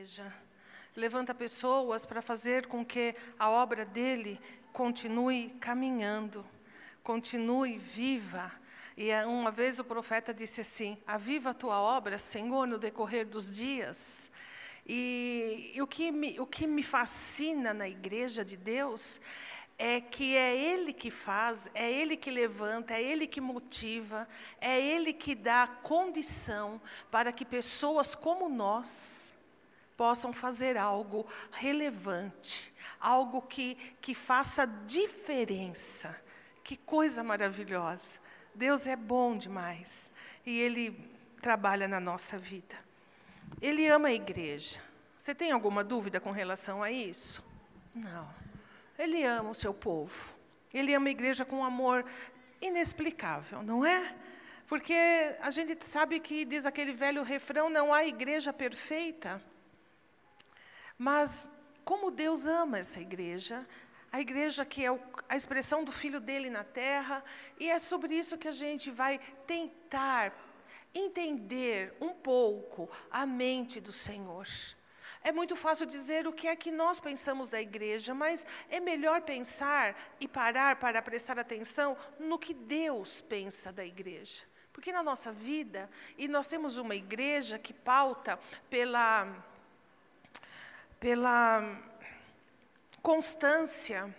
igreja. Levanta pessoas para fazer com que a obra dele continue caminhando, continue viva. E é, uma vez o profeta disse assim: Aviva a tua obra, Senhor, no decorrer dos dias. E, e o, que me, o que me fascina na igreja de Deus é que é Ele que faz, é Ele que levanta, é Ele que motiva, é Ele que dá condição para que pessoas como nós possam fazer algo relevante, algo que, que faça diferença. Que coisa maravilhosa! Deus é bom demais e Ele trabalha na nossa vida. Ele ama a igreja. Você tem alguma dúvida com relação a isso? Não. Ele ama o seu povo. Ele ama a igreja com um amor inexplicável, não é? Porque a gente sabe que diz aquele velho refrão: não há igreja perfeita. Mas como Deus ama essa igreja, a igreja que é a expressão do filho dele na terra, e é sobre isso que a gente vai tentar entender um pouco a mente do Senhor. É muito fácil dizer o que é que nós pensamos da igreja, mas é melhor pensar e parar para prestar atenção no que Deus pensa da igreja. Porque na nossa vida, e nós temos uma igreja que pauta pela, pela constância,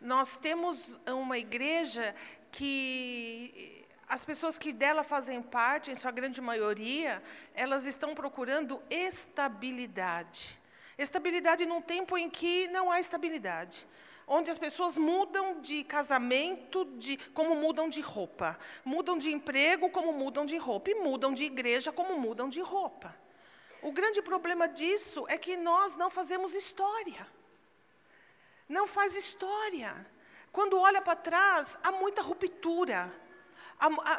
nós temos uma igreja que as pessoas que dela fazem parte, em sua grande maioria, elas estão procurando estabilidade. Estabilidade num tempo em que não há estabilidade. Onde as pessoas mudam de casamento, de, como mudam de roupa. Mudam de emprego, como mudam de roupa. E mudam de igreja, como mudam de roupa. O grande problema disso é que nós não fazemos história. Não faz história. Quando olha para trás, há muita ruptura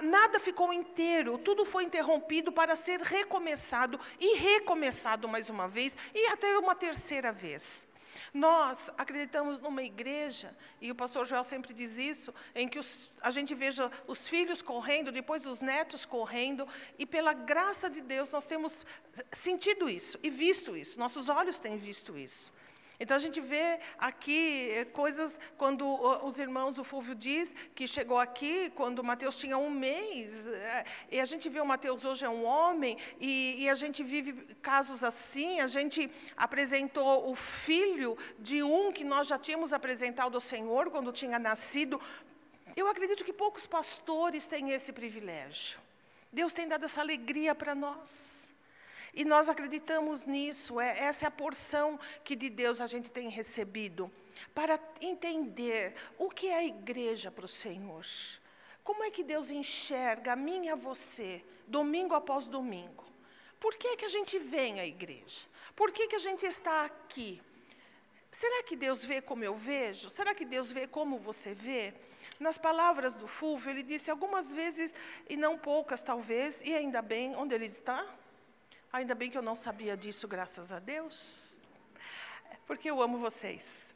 nada ficou inteiro, tudo foi interrompido para ser recomeçado e recomeçado mais uma vez e até uma terceira vez. Nós acreditamos numa igreja, e o pastor Joel sempre diz isso, em que os, a gente veja os filhos correndo, depois os netos correndo, e pela graça de Deus nós temos sentido isso e visto isso, nossos olhos têm visto isso. Então a gente vê aqui eh, coisas quando os irmãos, o Fulvio diz que chegou aqui quando Mateus tinha um mês, eh, e a gente vê o Mateus hoje é um homem, e, e, a gente vive casos assim. A gente apresentou o filho de um que nós já tínhamos apresentado ao Senhor quando tinha nascido. Eu acredito que poucos pastores têm esse privilégio. Deus tem dado essa alegria para nós. E nós acreditamos nisso, é, essa é a porção que de Deus a gente tem recebido, para entender o que é a igreja para o Senhor. Como é que Deus enxerga a mim e a você, domingo após domingo? Por que, é que a gente vem à igreja? Por que, que a gente está aqui? Será que Deus vê como eu vejo? Será que Deus vê como você vê? Nas palavras do Fulvio, ele disse algumas vezes, e não poucas talvez, e ainda bem, onde ele está? Ainda bem que eu não sabia disso, graças a Deus, porque eu amo vocês.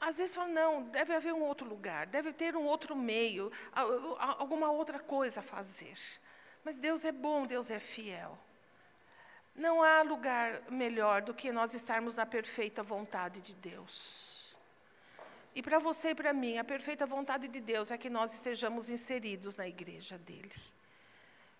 Às vezes falam, não, deve haver um outro lugar, deve ter um outro meio, alguma outra coisa a fazer. Mas Deus é bom, Deus é fiel. Não há lugar melhor do que nós estarmos na perfeita vontade de Deus. E para você e para mim, a perfeita vontade de Deus é que nós estejamos inseridos na igreja dele.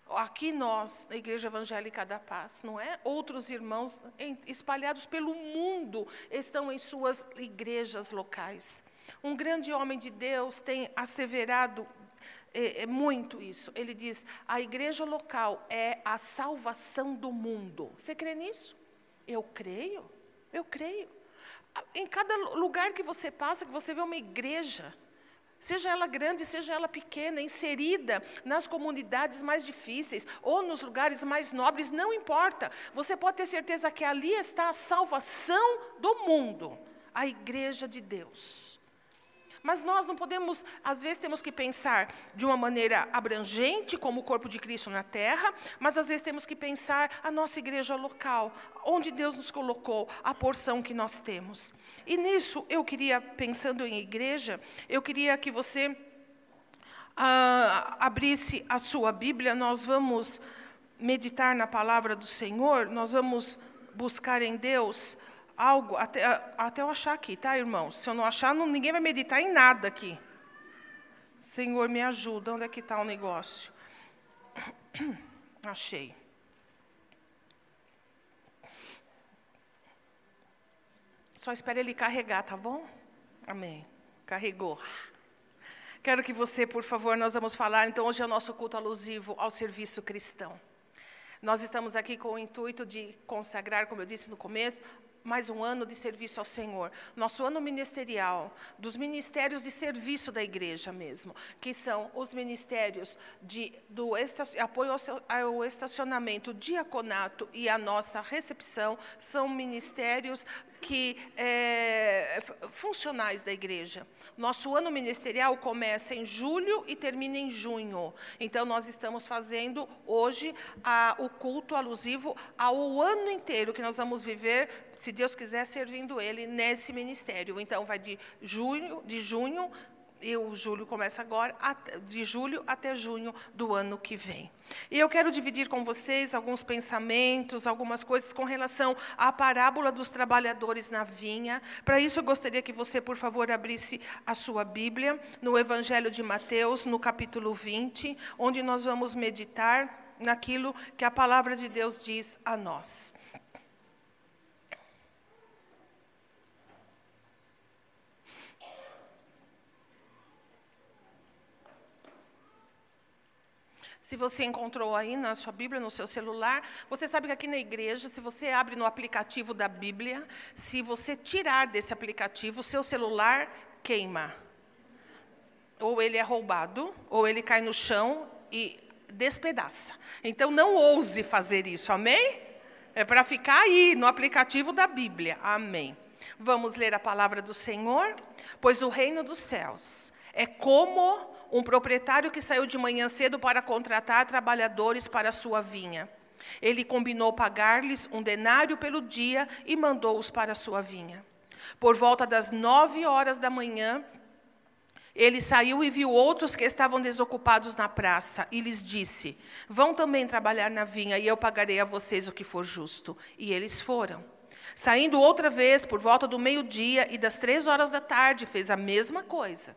Aqui nós, na Igreja Evangélica da Paz, não é? Outros irmãos espalhados pelo mundo estão em suas igrejas locais. Um grande homem de Deus tem asseverado é, é muito isso. Ele diz: a igreja local é a salvação do mundo. Você crê nisso? Eu creio, eu creio. Em cada lugar que você passa, que você vê uma igreja, Seja ela grande, seja ela pequena, inserida nas comunidades mais difíceis ou nos lugares mais nobres, não importa. Você pode ter certeza que ali está a salvação do mundo, a igreja de Deus. Mas nós não podemos, às vezes temos que pensar de uma maneira abrangente, como o corpo de Cristo na terra, mas às vezes temos que pensar a nossa igreja local, onde Deus nos colocou, a porção que nós temos. E nisso eu queria, pensando em igreja, eu queria que você ah, abrisse a sua Bíblia, nós vamos meditar na palavra do Senhor, nós vamos buscar em Deus algo, até, até eu achar aqui, tá, irmãos? Se eu não achar, não, ninguém vai meditar em nada aqui. Senhor, me ajuda, onde é que está o negócio? Achei. Só espere ele carregar, tá bom? Amém. Carregou. Quero que você, por favor, nós vamos falar, então hoje é o nosso culto alusivo ao serviço cristão. Nós estamos aqui com o intuito de consagrar, como eu disse no começo, mais um ano de serviço ao Senhor. Nosso ano ministerial, dos ministérios de serviço da igreja mesmo, que são os ministérios de, do apoio ao estacionamento, diaconato e a nossa recepção, são ministérios que é, funcionais da igreja. Nosso ano ministerial começa em julho e termina em junho. Então, nós estamos fazendo hoje a, o culto alusivo ao ano inteiro que nós vamos viver, se Deus quiser, servindo Ele nesse ministério. Então, vai de junho, de junho e o julho começa agora, de julho até junho do ano que vem. E eu quero dividir com vocês alguns pensamentos, algumas coisas com relação à parábola dos trabalhadores na vinha. Para isso, eu gostaria que você, por favor, abrisse a sua Bíblia no Evangelho de Mateus, no capítulo 20, onde nós vamos meditar naquilo que a palavra de Deus diz a nós. Se você encontrou aí na sua Bíblia, no seu celular, você sabe que aqui na igreja, se você abre no aplicativo da Bíblia, se você tirar desse aplicativo, o seu celular queima. Ou ele é roubado, ou ele cai no chão e despedaça. Então não ouse fazer isso, amém? É para ficar aí no aplicativo da Bíblia, amém. Vamos ler a palavra do Senhor? Pois o reino dos céus é como um proprietário que saiu de manhã cedo para contratar trabalhadores para sua vinha. Ele combinou pagar-lhes um denário pelo dia e mandou-os para sua vinha. Por volta das nove horas da manhã, ele saiu e viu outros que estavam desocupados na praça e lhes disse: Vão também trabalhar na vinha e eu pagarei a vocês o que for justo. E eles foram. Saindo outra vez, por volta do meio-dia e das três horas da tarde, fez a mesma coisa.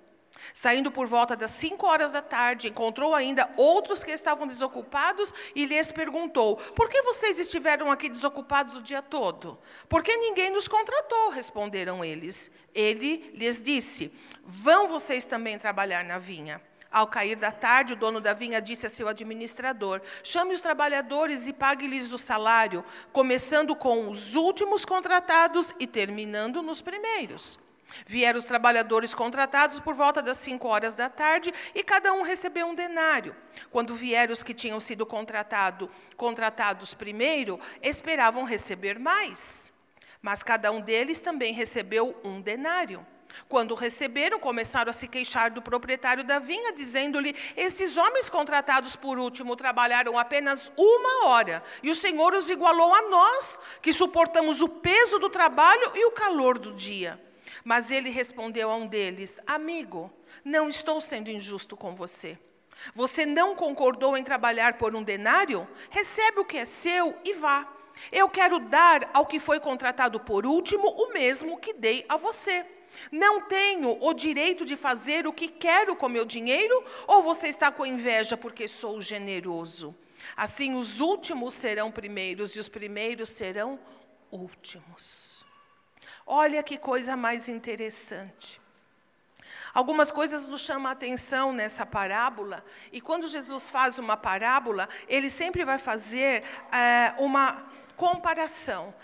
Saindo por volta das cinco horas da tarde, encontrou ainda outros que estavam desocupados e lhes perguntou: Por que vocês estiveram aqui desocupados o dia todo? Porque ninguém nos contratou, responderam eles. Ele lhes disse: Vão vocês também trabalhar na vinha. Ao cair da tarde, o dono da vinha disse a seu administrador: Chame os trabalhadores e pague-lhes o salário, começando com os últimos contratados e terminando nos primeiros. Vieram os trabalhadores contratados por volta das cinco horas da tarde e cada um recebeu um denário. Quando vieram os que tinham sido contratado, contratados primeiro, esperavam receber mais. Mas cada um deles também recebeu um denário. Quando receberam, começaram a se queixar do proprietário da vinha, dizendo-lhe: Esses homens contratados por último trabalharam apenas uma hora, e o Senhor os igualou a nós, que suportamos o peso do trabalho e o calor do dia. Mas ele respondeu a um deles: Amigo, não estou sendo injusto com você. Você não concordou em trabalhar por um denário? Recebe o que é seu e vá. Eu quero dar ao que foi contratado por último o mesmo que dei a você. Não tenho o direito de fazer o que quero com meu dinheiro? Ou você está com inveja porque sou generoso? Assim, os últimos serão primeiros e os primeiros serão últimos. Olha que coisa mais interessante. Algumas coisas nos chamam a atenção nessa parábola, e quando Jesus faz uma parábola, ele sempre vai fazer é, uma comparação.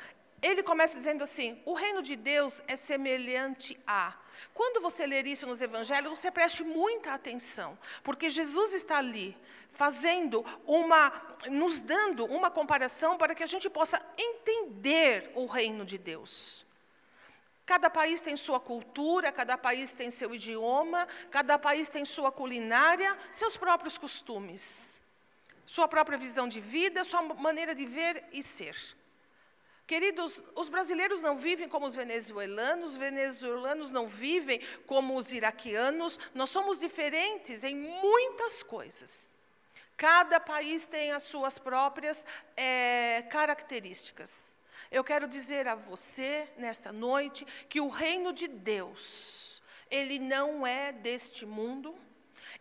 Ele começa dizendo assim: o reino de Deus é semelhante a. Quando você ler isso nos evangelhos, você preste muita atenção, porque Jesus está ali fazendo uma, nos dando uma comparação para que a gente possa entender o reino de Deus. Cada país tem sua cultura, cada país tem seu idioma, cada país tem sua culinária, seus próprios costumes, sua própria visão de vida, sua maneira de ver e ser. Queridos, os brasileiros não vivem como os venezuelanos, os venezuelanos não vivem como os iraquianos, nós somos diferentes em muitas coisas. Cada país tem as suas próprias é, características. Eu quero dizer a você, nesta noite, que o reino de Deus, ele não é deste mundo,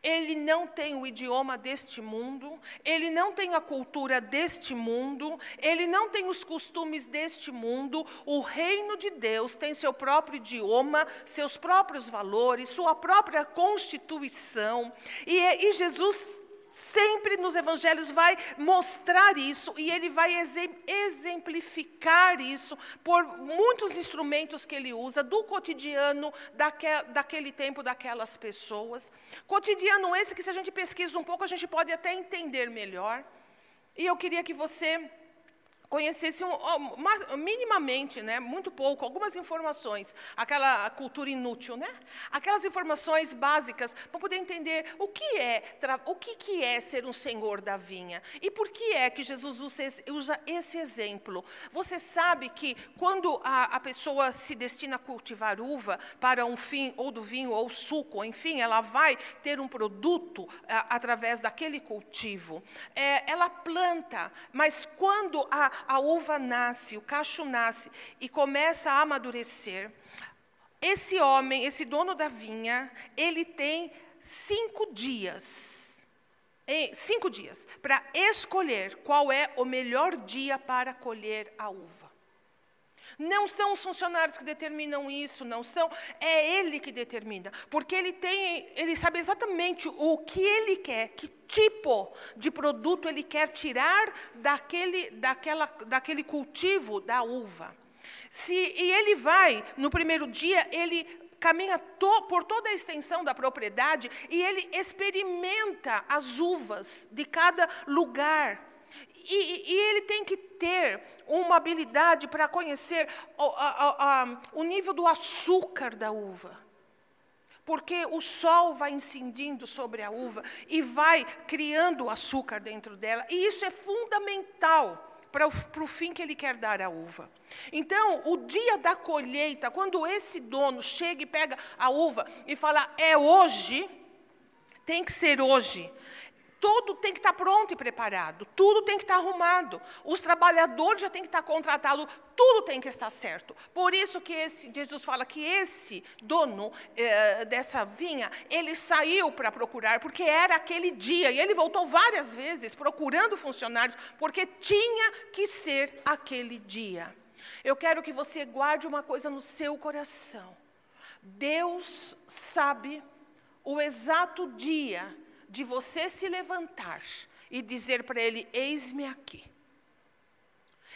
ele não tem o idioma deste mundo, ele não tem a cultura deste mundo, ele não tem os costumes deste mundo. O reino de Deus tem seu próprio idioma, seus próprios valores, sua própria constituição. E, e Jesus sempre nos evangelhos vai mostrar isso e ele vai exemplificar isso por muitos instrumentos que ele usa do cotidiano daquele, daquele tempo, daquelas pessoas. Cotidiano esse que, se a gente pesquisa um pouco, a gente pode até entender melhor. E eu queria que você conhecesse um, minimamente, né, muito pouco, algumas informações, aquela cultura inútil, né? Aquelas informações básicas para poder entender o que é, o que, que é ser um senhor da vinha e por que é que Jesus usa esse exemplo. Você sabe que quando a, a pessoa se destina a cultivar uva para um fim ou do vinho ou suco, enfim, ela vai ter um produto a, através daquele cultivo. É, ela planta, mas quando a a uva nasce, o cacho nasce e começa a amadurecer, esse homem, esse dono da vinha, ele tem cinco dias, cinco dias, para escolher qual é o melhor dia para colher a uva. Não são os funcionários que determinam isso, não são, é ele que determina, porque ele tem, ele sabe exatamente o que ele quer, que tipo de produto ele quer tirar daquele, daquela, daquele cultivo da uva. Se, e ele vai, no primeiro dia, ele caminha to, por toda a extensão da propriedade e ele experimenta as uvas de cada lugar. E, e, ele tem que ter uma habilidade para conhecer o, a, a, o nível do açúcar da uva. Porque o sol vai incidindo sobre a uva e vai criando açúcar dentro dela. E isso é fundamental para o, para o fim que ele quer dar à uva. Então, o dia da colheita, quando esse dono chega e pega a uva e fala, é hoje, tem que ser hoje. Tudo tem que estar pronto e preparado, tudo tem que estar arrumado. Os trabalhadores já têm que estar contratados, tudo tem que estar certo. Por isso que esse, Jesus fala que esse dono eh, dessa vinha, ele saiu para procurar, porque era aquele dia, e ele voltou várias vezes procurando funcionários, porque tinha que ser aquele dia. Eu quero que você guarde uma coisa no seu coração. Deus sabe o exato dia de você se levantar e dizer para ele: Eis-me aqui.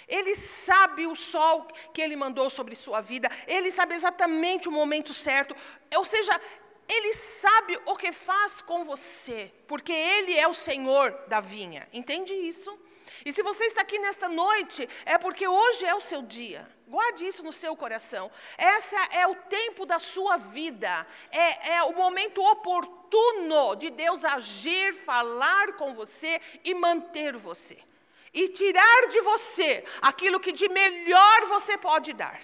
Ele sabe o sol que ele mandou sobre sua vida, ele sabe exatamente o momento certo, ou seja, ele sabe o que faz com você, porque ele é o Senhor da vinha, entende isso? E se você está aqui nesta noite, é porque hoje é o seu dia. Guarde isso no seu coração. Esse é o tempo da sua vida. É, é o momento oportuno de Deus agir, falar com você e manter você. E tirar de você aquilo que de melhor você pode dar.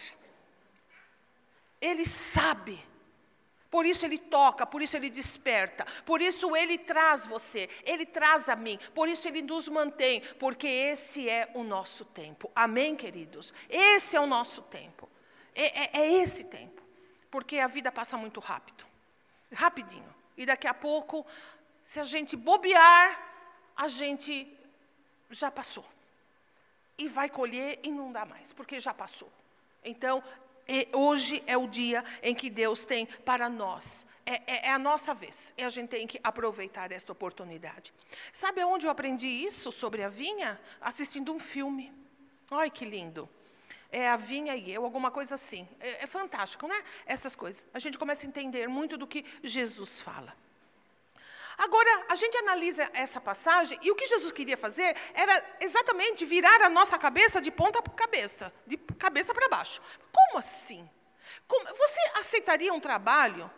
Ele sabe. Por isso ele toca, por isso ele desperta, por isso ele traz você, ele traz a mim, por isso ele nos mantém, porque esse é o nosso tempo. Amém, queridos? Esse é o nosso tempo. É, é, é esse tempo. Porque a vida passa muito rápido rapidinho. E daqui a pouco, se a gente bobear, a gente já passou. E vai colher e não dá mais, porque já passou. Então, hoje é o dia em que Deus tem para nós. É, é, é, a nossa vez. E a gente tem que aproveitar esta oportunidade. Sabe onde eu aprendi isso sobre a vinha? Assistindo um filme. Olha que lindo. É a vinha e eu, alguma coisa assim. É, é fantástico, né? Essas coisas. A gente começa a entender muito do que Jesus fala. Agora, a gente analisa essa passagem e o que Jesus queria fazer era exatamente virar a nossa cabeça de ponta para cabeça, de cabeça para baixo. Como assim? Como, você aceitaria um trabalho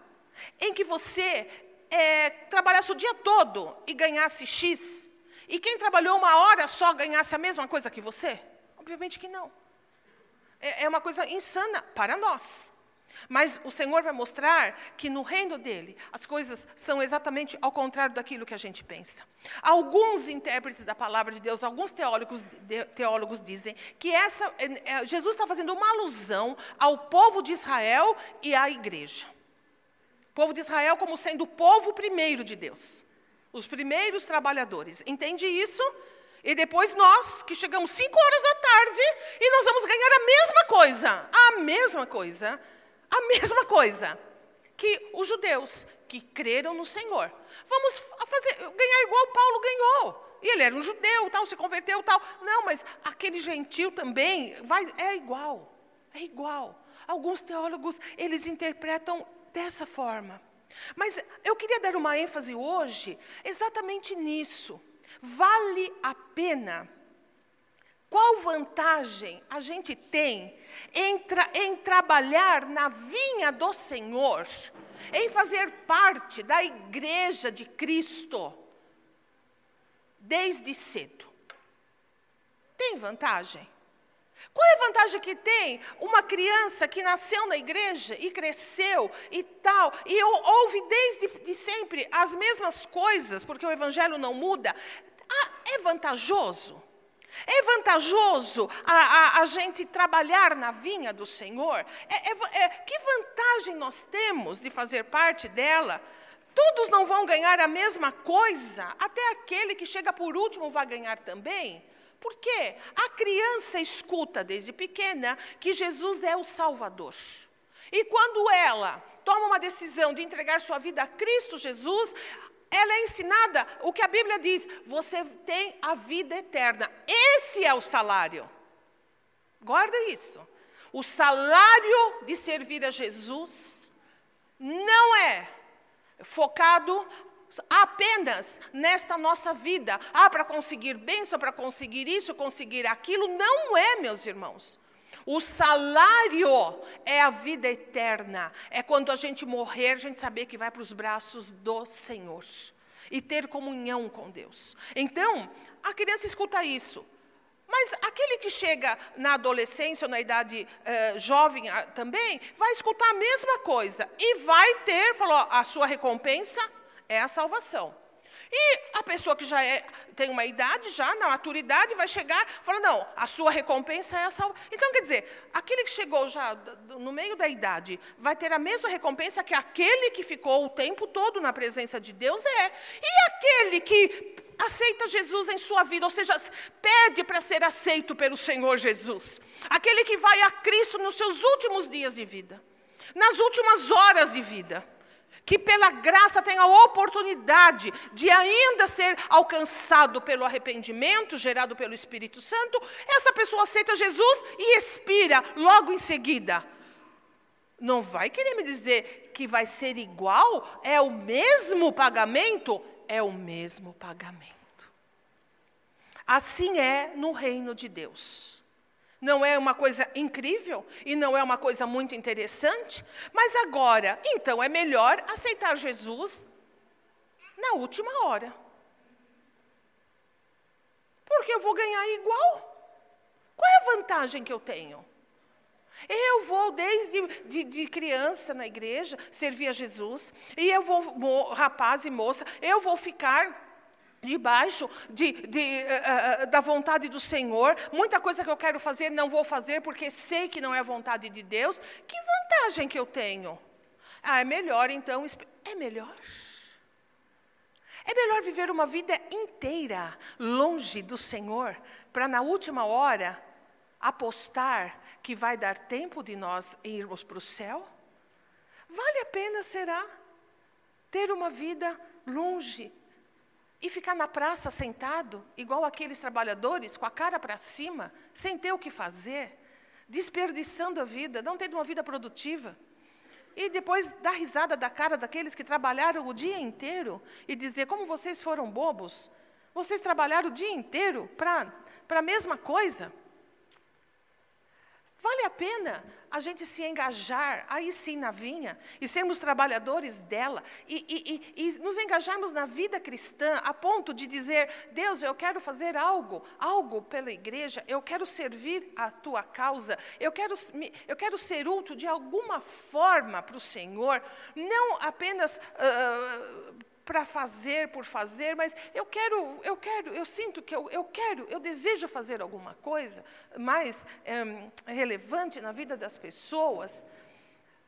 em que você é, trabalhasse o dia todo e ganhasse X? E quem trabalhou uma hora só ganhasse a mesma coisa que você? Obviamente que não. É, é uma coisa insana para nós. Mas o Senhor vai mostrar que no reino dele as coisas são exatamente ao contrário daquilo que a gente pensa. Alguns intérpretes da palavra de Deus, alguns teólogos, teólogos dizem que essa, é, Jesus está fazendo uma alusão ao povo de Israel e à igreja. O povo de Israel como sendo o povo primeiro de Deus, os primeiros trabalhadores. Entende isso? E depois nós, que chegamos cinco horas da tarde, e nós vamos ganhar a mesma coisa, a mesma coisa a mesma coisa que os judeus que creram no Senhor. Vamos fazer, ganhar igual Paulo ganhou. E ele era um judeu, tal, se converteu, tal. Não, mas aquele gentil também vai, é igual. É igual. Alguns teólogos, eles interpretam dessa forma. Mas eu queria dar uma ênfase hoje exatamente nisso. Vale a pena qual vantagem a gente tem em, tra em trabalhar na vinha do Senhor, em fazer parte da igreja de Cristo, desde cedo? Tem vantagem? Qual é a vantagem que tem uma criança que nasceu na igreja e cresceu e tal, e ouve desde de sempre as mesmas coisas, porque o evangelho não muda? Ah, é vantajoso? É vantajoso a, a, a, gente trabalhar na vinha do Senhor? É, é, é, que vantagem nós temos de fazer parte dela? Todos não vão ganhar a mesma coisa, até aquele que chega por último vai ganhar também. Por quê? A criança escuta desde pequena que Jesus é o Salvador. E quando ela toma uma decisão de entregar sua vida a Cristo Jesus, ela é ensinada o que a Bíblia diz: você tem a vida eterna. Esse é o salário. Guarda isso. O salário de servir a Jesus não é focado apenas nesta nossa vida. Ah, para conseguir bênção, para conseguir isso, conseguir aquilo. Não é, meus irmãos. O salário é a vida eterna. É quando a gente morrer, a gente saber que vai para os braços do Senhor e ter comunhão com Deus. Então, a criança escuta isso. Mas aquele que chega na adolescência ou na idade uh, jovem uh, também, vai escutar a mesma coisa e vai ter, falou, a sua recompensa é a salvação. E a pessoa que já é, tem uma idade, já na maturidade, vai chegar e falar, não, a sua recompensa é a salvação. Então, quer dizer, aquele que chegou já no meio da idade vai ter a mesma recompensa que aquele que ficou o tempo todo na presença de Deus é. E aquele que aceita Jesus em sua vida, ou seja, pede para ser aceito pelo Senhor Jesus. Aquele que vai a Cristo nos seus últimos dias de vida, nas últimas horas de vida que pela graça tem a oportunidade de ainda ser alcançado pelo arrependimento gerado pelo Espírito Santo, essa pessoa aceita Jesus e expira logo em seguida. Não vai querer me dizer que vai ser igual? É o mesmo pagamento? É o mesmo pagamento. Assim é no reino de Deus. Não é uma coisa incrível e não é uma coisa muito interessante? Mas agora, então é melhor aceitar Jesus na última hora. Porque eu vou ganhar igual. Qual é a vantagem que eu tenho? Eu vou desde de, de, criança na igreja servir a Jesus, e eu vou, rapaz e moça, eu vou ficar debaixo de, de, uh, da vontade do Senhor, muita coisa que eu quero fazer não vou fazer porque sei que não é a vontade de Deus, que vantagem que eu tenho? Ah, é melhor então, é melhor. É melhor viver uma vida inteira longe do Senhor, para na última hora apostar que vai dar tempo de nós irmos para o céu? Vale a pena, será? Ter uma vida longe e ficar na praça sentado, igual aqueles trabalhadores, com a cara para cima, sem ter o que fazer, desperdiçando a vida, não tendo uma vida produtiva. E depois dar risada da cara daqueles que trabalharam o dia inteiro e dizer: como vocês foram bobos, vocês trabalharam o dia inteiro para a mesma coisa. Vale a pena a gente se engajar, aí sim, na vinha, e sermos trabalhadores dela, e, e, e, e, nos engajarmos na vida cristã, a ponto de dizer: Deus, eu quero fazer algo, algo pela igreja, eu quero servir a tua causa, eu quero, eu quero ser útil de alguma forma para o Senhor, não apenas. Uh, para fazer por fazer, mas eu quero, eu quero, eu sinto que eu, eu quero, eu desejo fazer alguma coisa mais é, relevante na vida das pessoas.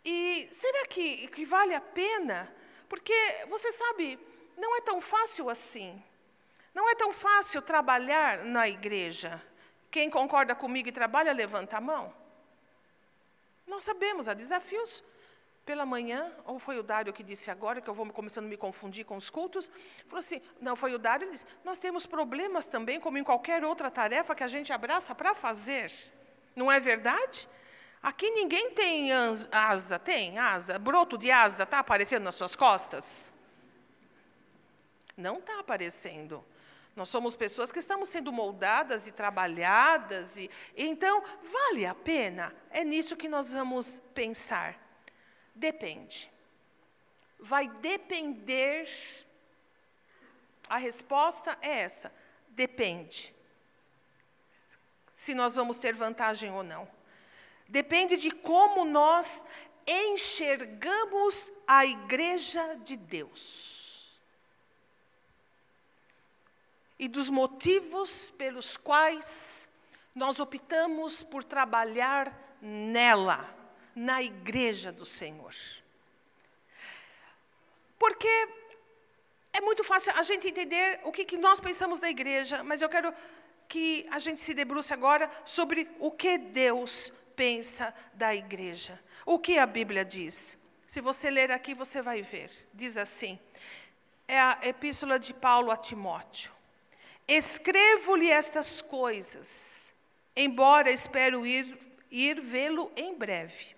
E será que, que vale a pena? Porque você sabe, não é tão fácil assim. Não é tão fácil trabalhar na igreja. Quem concorda comigo e trabalha, levanta a mão. Nós sabemos, há desafios pela manhã, ou foi o Dário que disse agora, que eu vou começando a me confundir com os cultos, falou assim, não, foi o Dário, ele disse, nós temos problemas também, como em qualquer outra tarefa que a gente abraça para fazer. Não é verdade? Aqui ninguém tem asa, tem asa, broto de asa, está aparecendo nas suas costas? Não está aparecendo. Nós somos pessoas que estamos sendo moldadas e trabalhadas, e então vale a pena? É nisso que nós vamos pensar. Depende. Vai depender. A resposta é essa: depende. Se nós vamos ter vantagem ou não. Depende de como nós enxergamos a igreja de Deus. E dos motivos pelos quais nós optamos por trabalhar nela na igreja do Senhor. Porque é muito fácil a gente entender o que, que nós pensamos da igreja, mas eu quero que a gente se debruce agora sobre o que Deus pensa da igreja. O que a Bíblia diz? Se você ler aqui, você vai ver. Diz assim: é a epístola de Paulo a Timóteo. Escrevo-lhe estas coisas, embora espero ir, ir vê-lo em breve.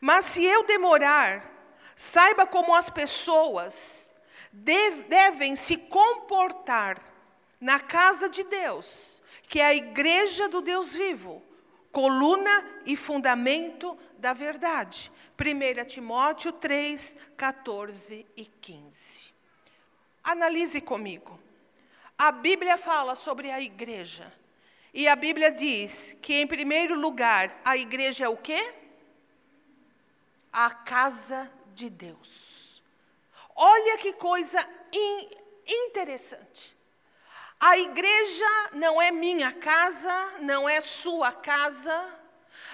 Mas se eu demorar, saiba como as pessoas devem se comportar na casa de Deus, que é a igreja do Deus vivo, coluna e fundamento da verdade. 1 Timóteo 3, 14 e 15. Analise comigo. A Bíblia fala sobre a igreja. E a Bíblia diz que, em primeiro lugar, a igreja é o quê? A casa de Deus. Olha que coisa in, interessante. A igreja não é minha casa, não é sua casa.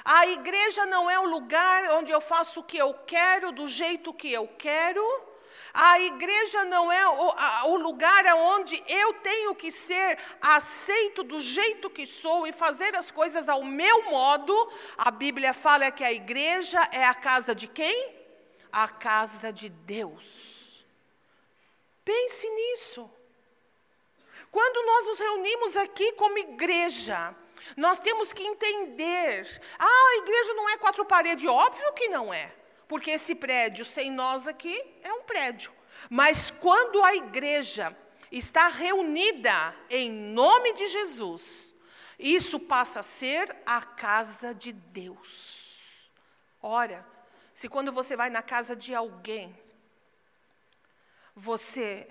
A igreja não é o lugar onde eu faço o que eu quero, do jeito que eu quero. A igreja não é o, a, o lugar onde eu tenho que ser aceito do jeito que sou e fazer as coisas ao meu modo. A Bíblia fala que a igreja é a casa de quem? A casa de Deus. Pense nisso. Quando nós nos reunimos aqui como igreja, nós temos que entender: ah, a igreja não é quatro paredes, óbvio que não é porque esse prédio sem nós aqui é um prédio. Mas quando a igreja está reunida em nome de Jesus, isso passa a ser a casa de Deus. Ora, se quando você vai na casa de alguém, você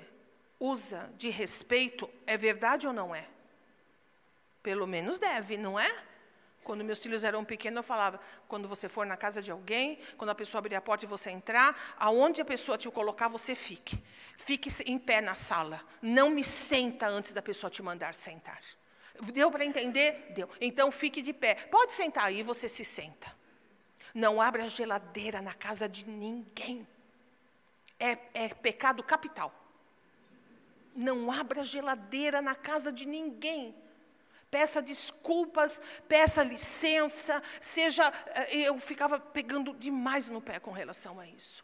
usa de respeito, é verdade ou não é? Pelo menos deve, não é? Quando meus filhos eram pequenos, eu falava: quando você for na casa de alguém, quando a pessoa abrir a porta e você entrar, aonde a pessoa te colocar, você fique. Fique em pé na sala. Não me senta antes da pessoa te mandar sentar. Deu para entender? Deu. Então fique de pé. Pode sentar aí, você se senta. Não abra a geladeira na casa de ninguém. É, é pecado capital. Não abra a geladeira na casa de ninguém peça desculpas, peça licença, seja. Eh, eu ficava pegando demais no pé com relação a isso.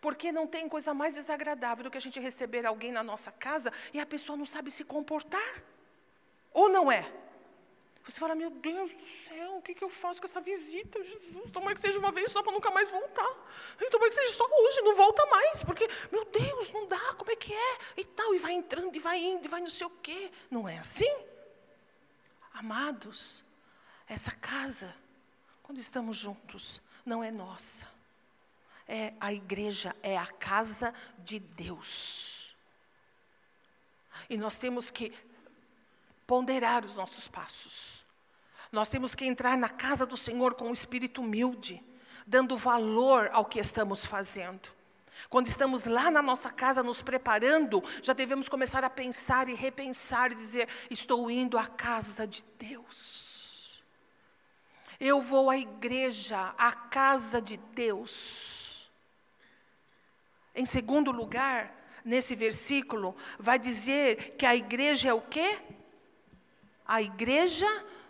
Porque não tem coisa mais desagradável do que a gente receber alguém na nossa casa e a pessoa não sabe se comportar. Ou não é? Você fala, meu Deus do céu, o que, que eu faço com essa visita? Jesus, tomara que seja uma vez só para nunca mais voltar. Tomara que seja só hoje, não volta mais. Porque, meu Deus, não dá, como é que é? E tal, e vai entrando, e vai indo, e vai não sei o quê. Não é assim? Amados, essa casa, quando estamos juntos, não é nossa. É a igreja, é a casa de Deus. E nós temos que ponderar os nossos passos. Nós temos que entrar na casa do Senhor com um espírito humilde, dando valor ao que estamos fazendo. Quando estamos lá na nossa casa nos preparando, já devemos começar a pensar e repensar e dizer: estou indo à casa de Deus. Eu vou à igreja, à casa de Deus. Em segundo lugar, nesse versículo, vai dizer que a igreja é o quê? A igreja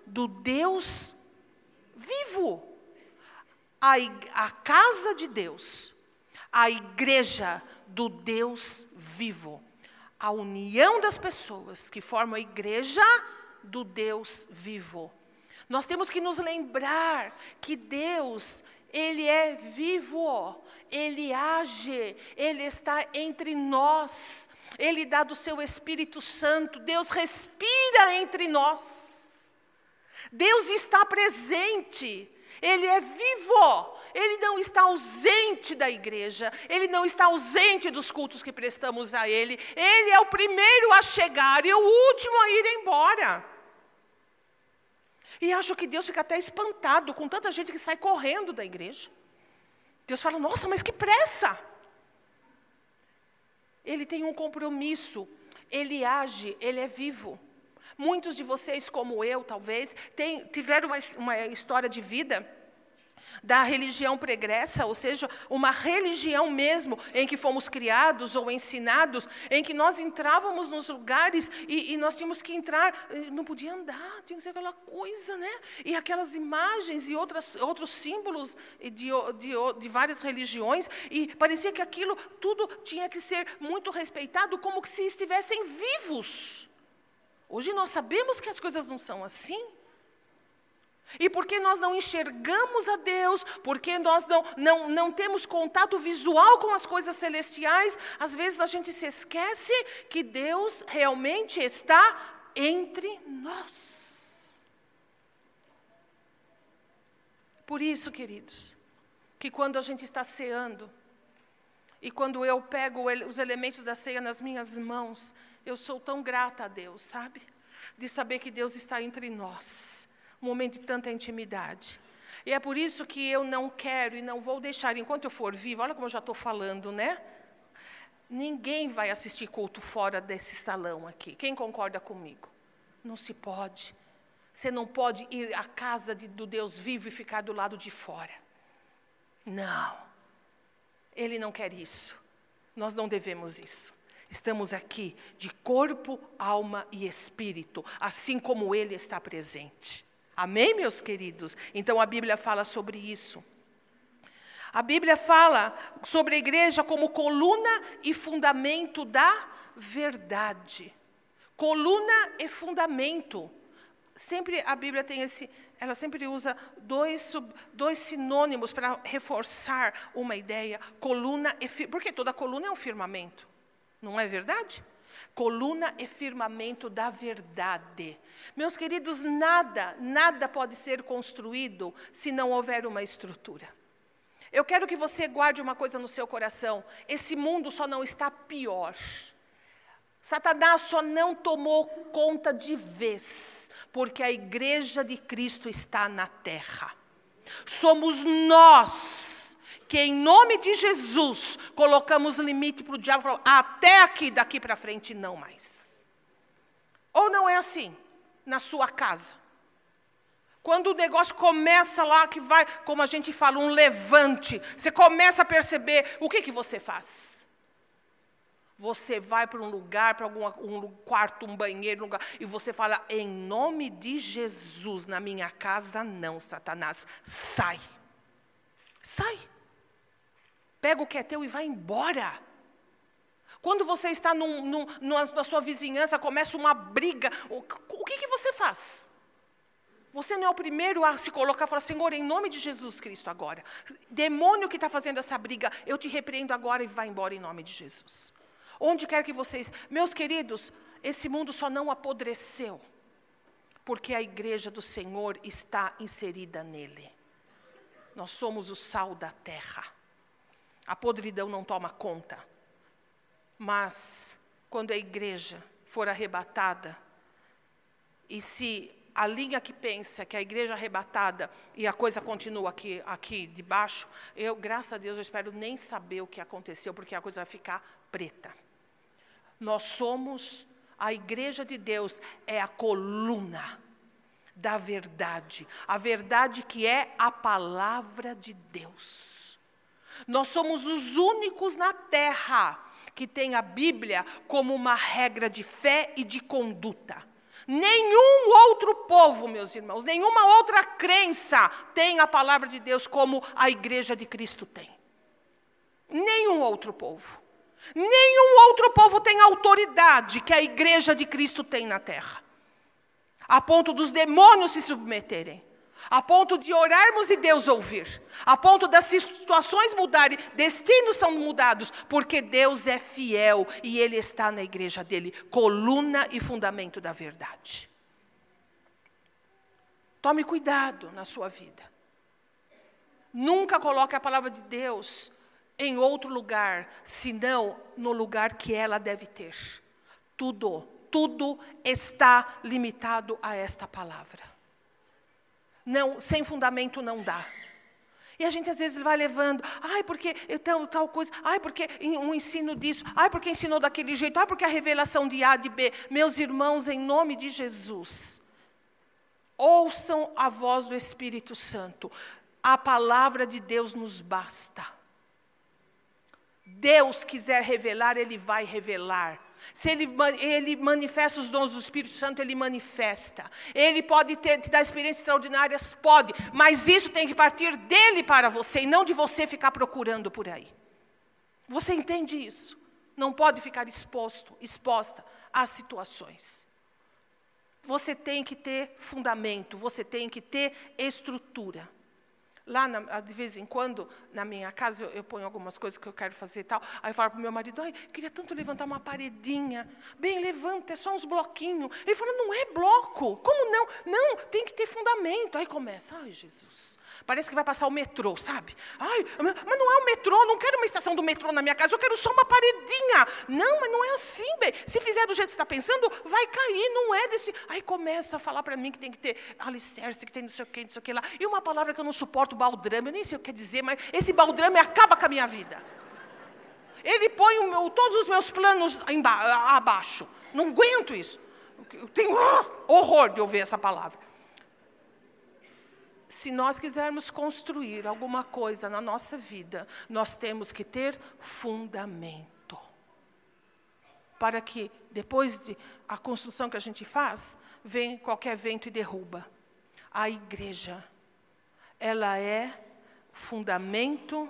do Deus vivo. A, a casa de Deus a igreja do Deus vivo. A união das pessoas que formam a igreja do Deus vivo. Nós temos que nos lembrar que Deus, Ele é vivo, Ele age, Ele está entre nós, Ele dá do seu Espírito Santo, Deus respira entre nós. Deus está presente, Ele é vivo, ele não está ausente da igreja, ele não está ausente dos cultos que prestamos a ele. Ele é o primeiro a chegar e o último a ir embora. E acho que Deus fica até espantado com tanta gente que sai correndo da igreja. Deus fala: Nossa, mas que pressa! Ele tem um compromisso, ele age, ele é vivo. Muitos de vocês, como eu, talvez, tem, tiveram uma, uma história de vida da religião pregressa, ou seja, uma religião mesmo em que fomos criados ou ensinados, em que nós entrávamos nos lugares e, e nós tínhamos que entrar, não podia andar, tinha que ser aquela coisa, né? E aquelas imagens e outras, outros símbolos de, de, de várias religiões, e parecia que aquilo tudo tinha que ser muito respeitado, como se estivessem vivos. Hoje nós sabemos que as coisas não são assim. E porque nós não enxergamos a Deus, porque nós não, não, não temos contato visual com as coisas celestiais, às vezes a gente se esquece que Deus realmente está entre nós. Por isso, queridos, que quando a gente está ceando, e quando eu pego os elementos da ceia nas minhas mãos, eu sou tão grata a Deus, sabe? De saber que Deus está entre nós um momento de tanta intimidade. E é por isso que eu não quero e não vou deixar, enquanto eu for vivo, olha como eu já estou falando, né? Ninguém vai assistir culto fora desse salão aqui. Quem concorda comigo? Não se pode. Você não pode ir à casa de, do Deus vivo e ficar do lado de fora. Não. Ele não quer isso. Nós não devemos isso. Estamos aqui de corpo, alma e espírito, assim como Ele está presente. Amém, meus queridos? Então a Bíblia fala sobre isso. A Bíblia fala sobre a igreja como coluna e fundamento da verdade. Coluna e fundamento. Sempre a Bíblia tem esse, ela sempre usa dois, dois sinônimos para reforçar uma ideia. Coluna e porque toda coluna é um firmamento. Não é verdade? Coluna e firmamento da verdade. Meus queridos, nada, nada pode ser construído se não houver uma estrutura. Eu quero que você guarde uma coisa no seu coração: esse mundo só não está pior. Satanás só não tomou conta de vez, porque a igreja de Cristo está na terra. Somos nós que em nome de Jesus colocamos limite para o diabo, falou, até aqui, daqui para frente, não mais. Ou não é assim, na sua casa? Quando o negócio começa lá, que vai, como a gente fala, um levante, você começa a perceber, o que, que você faz? Você vai para um lugar, para algum um quarto, um banheiro, um lugar, e você fala, em nome de Jesus, na minha casa não, Satanás, sai. Sai pega o que é teu e vai embora. Quando você está num, num, na sua vizinhança, começa uma briga, o, o que, que você faz? Você não é o primeiro a se colocar e falar, Senhor, em nome de Jesus Cristo agora. Demônio que está fazendo essa briga, eu te repreendo agora e vai embora em nome de Jesus. Onde quer que vocês. Meus queridos, esse mundo só não apodreceu, porque a igreja do Senhor está inserida nele. Nós somos o sal da terra. A podridão não toma conta. Mas, quando a igreja for arrebatada, e se a linha que pensa que a igreja é arrebatada e a coisa continua aqui, aqui de baixo, eu, graças a Deus, eu espero nem saber o que aconteceu, porque a coisa vai ficar preta. Nós somos, a igreja de Deus é a coluna da verdade, a verdade que é a palavra de Deus. Nós somos os únicos na terra que tem a Bíblia como uma regra de fé e de conduta. Nenhum outro povo, meus irmãos, nenhuma outra crença tem a palavra de Deus como a igreja de Cristo tem. Nenhum outro povo. Nenhum outro povo tem a autoridade que a igreja de Cristo tem na terra. A ponto dos demônios se submeterem a ponto de orarmos e Deus ouvir, a ponto das situações mudarem, destinos são mudados, porque Deus é fiel e Ele está na igreja dele, coluna e fundamento da verdade. Tome cuidado na sua vida. Nunca coloque a palavra de Deus em outro lugar, senão no lugar que ela deve ter. Tudo, tudo está limitado a esta palavra não, sem fundamento não dá. E a gente às vezes vai levando, ai, porque tenho tal coisa, ai, porque um ensino disso, ai, porque ensinou daquele jeito, ai, porque a revelação de A, de B. Meus irmãos, em nome de Jesus, ouçam a voz do Espírito Santo. A palavra de Deus nos basta. Deus quiser revelar, Ele vai revelar. Se ele, ele, manifesta os dons do Espírito Santo, ele manifesta. Ele pode ter, te dar experiências extraordinárias? Pode. Mas isso tem que partir dele para você e não de você ficar procurando por aí. Você entende isso? Não pode ficar exposto, exposta às situações. Você tem que ter fundamento, você tem que ter estrutura. Lá, na, de vez em quando, na minha casa, eu, eu, ponho algumas coisas que eu quero fazer e tal. Aí eu falo para o meu marido, ai, queria tanto levantar uma paredinha. Bem, levanta, é só uns bloquinhos. Ele fala, não é bloco. Como não? Não, tem que ter fundamento. Aí começa, ai, Jesus. Parece que vai passar o metrô, sabe? Ai, mas não é o metrô, não quero uma estação do metrô na minha casa, eu quero só uma paredinha. Não, mas não é assim, bem. Se fizer do jeito que você está pensando, vai cair, não é desse. Aí começa a falar para mim que tem que ter alicerce, que tem não sei o que, não sei o que lá. E uma palavra que eu não suporto, baldrame, eu nem sei o que quer dizer, mas esse baldrame acaba com a minha vida. Ele põe meu, todos os meus planos abaixo. Não aguento isso. Eu tenho horror de ouvir essa palavra se nós quisermos construir alguma coisa na nossa vida, nós temos que ter fundamento. Para que depois de a construção que a gente faz, vem qualquer vento e derruba. A igreja, ela é fundamento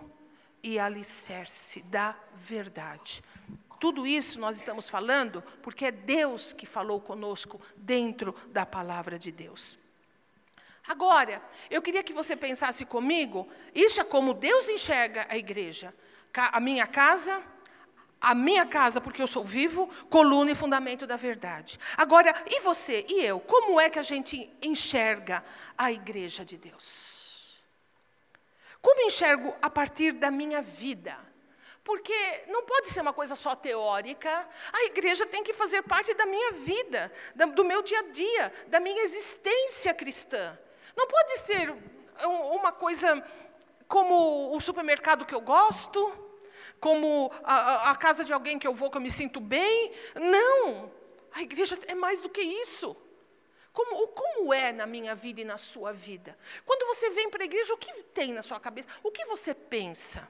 e alicerce da verdade. Tudo isso nós estamos falando porque é Deus que falou conosco dentro da palavra de Deus. Agora, eu queria que você pensasse comigo, isso é como Deus enxerga a igreja. A minha casa, a minha casa, porque eu sou vivo, coluna e fundamento da verdade. Agora, e você e eu, como é que a gente enxerga a igreja de Deus? Como enxergo a partir da minha vida? Porque não pode ser uma coisa só teórica, a igreja tem que fazer parte da minha vida, do meu dia a dia, da minha existência cristã. Não pode ser uma coisa como o supermercado que eu gosto, como a, a, casa de alguém que eu vou que eu me sinto bem. Não! A igreja é mais do que isso. Como, como é na minha vida e na sua vida? Quando você vem para a igreja, o que tem na sua cabeça? O que você pensa?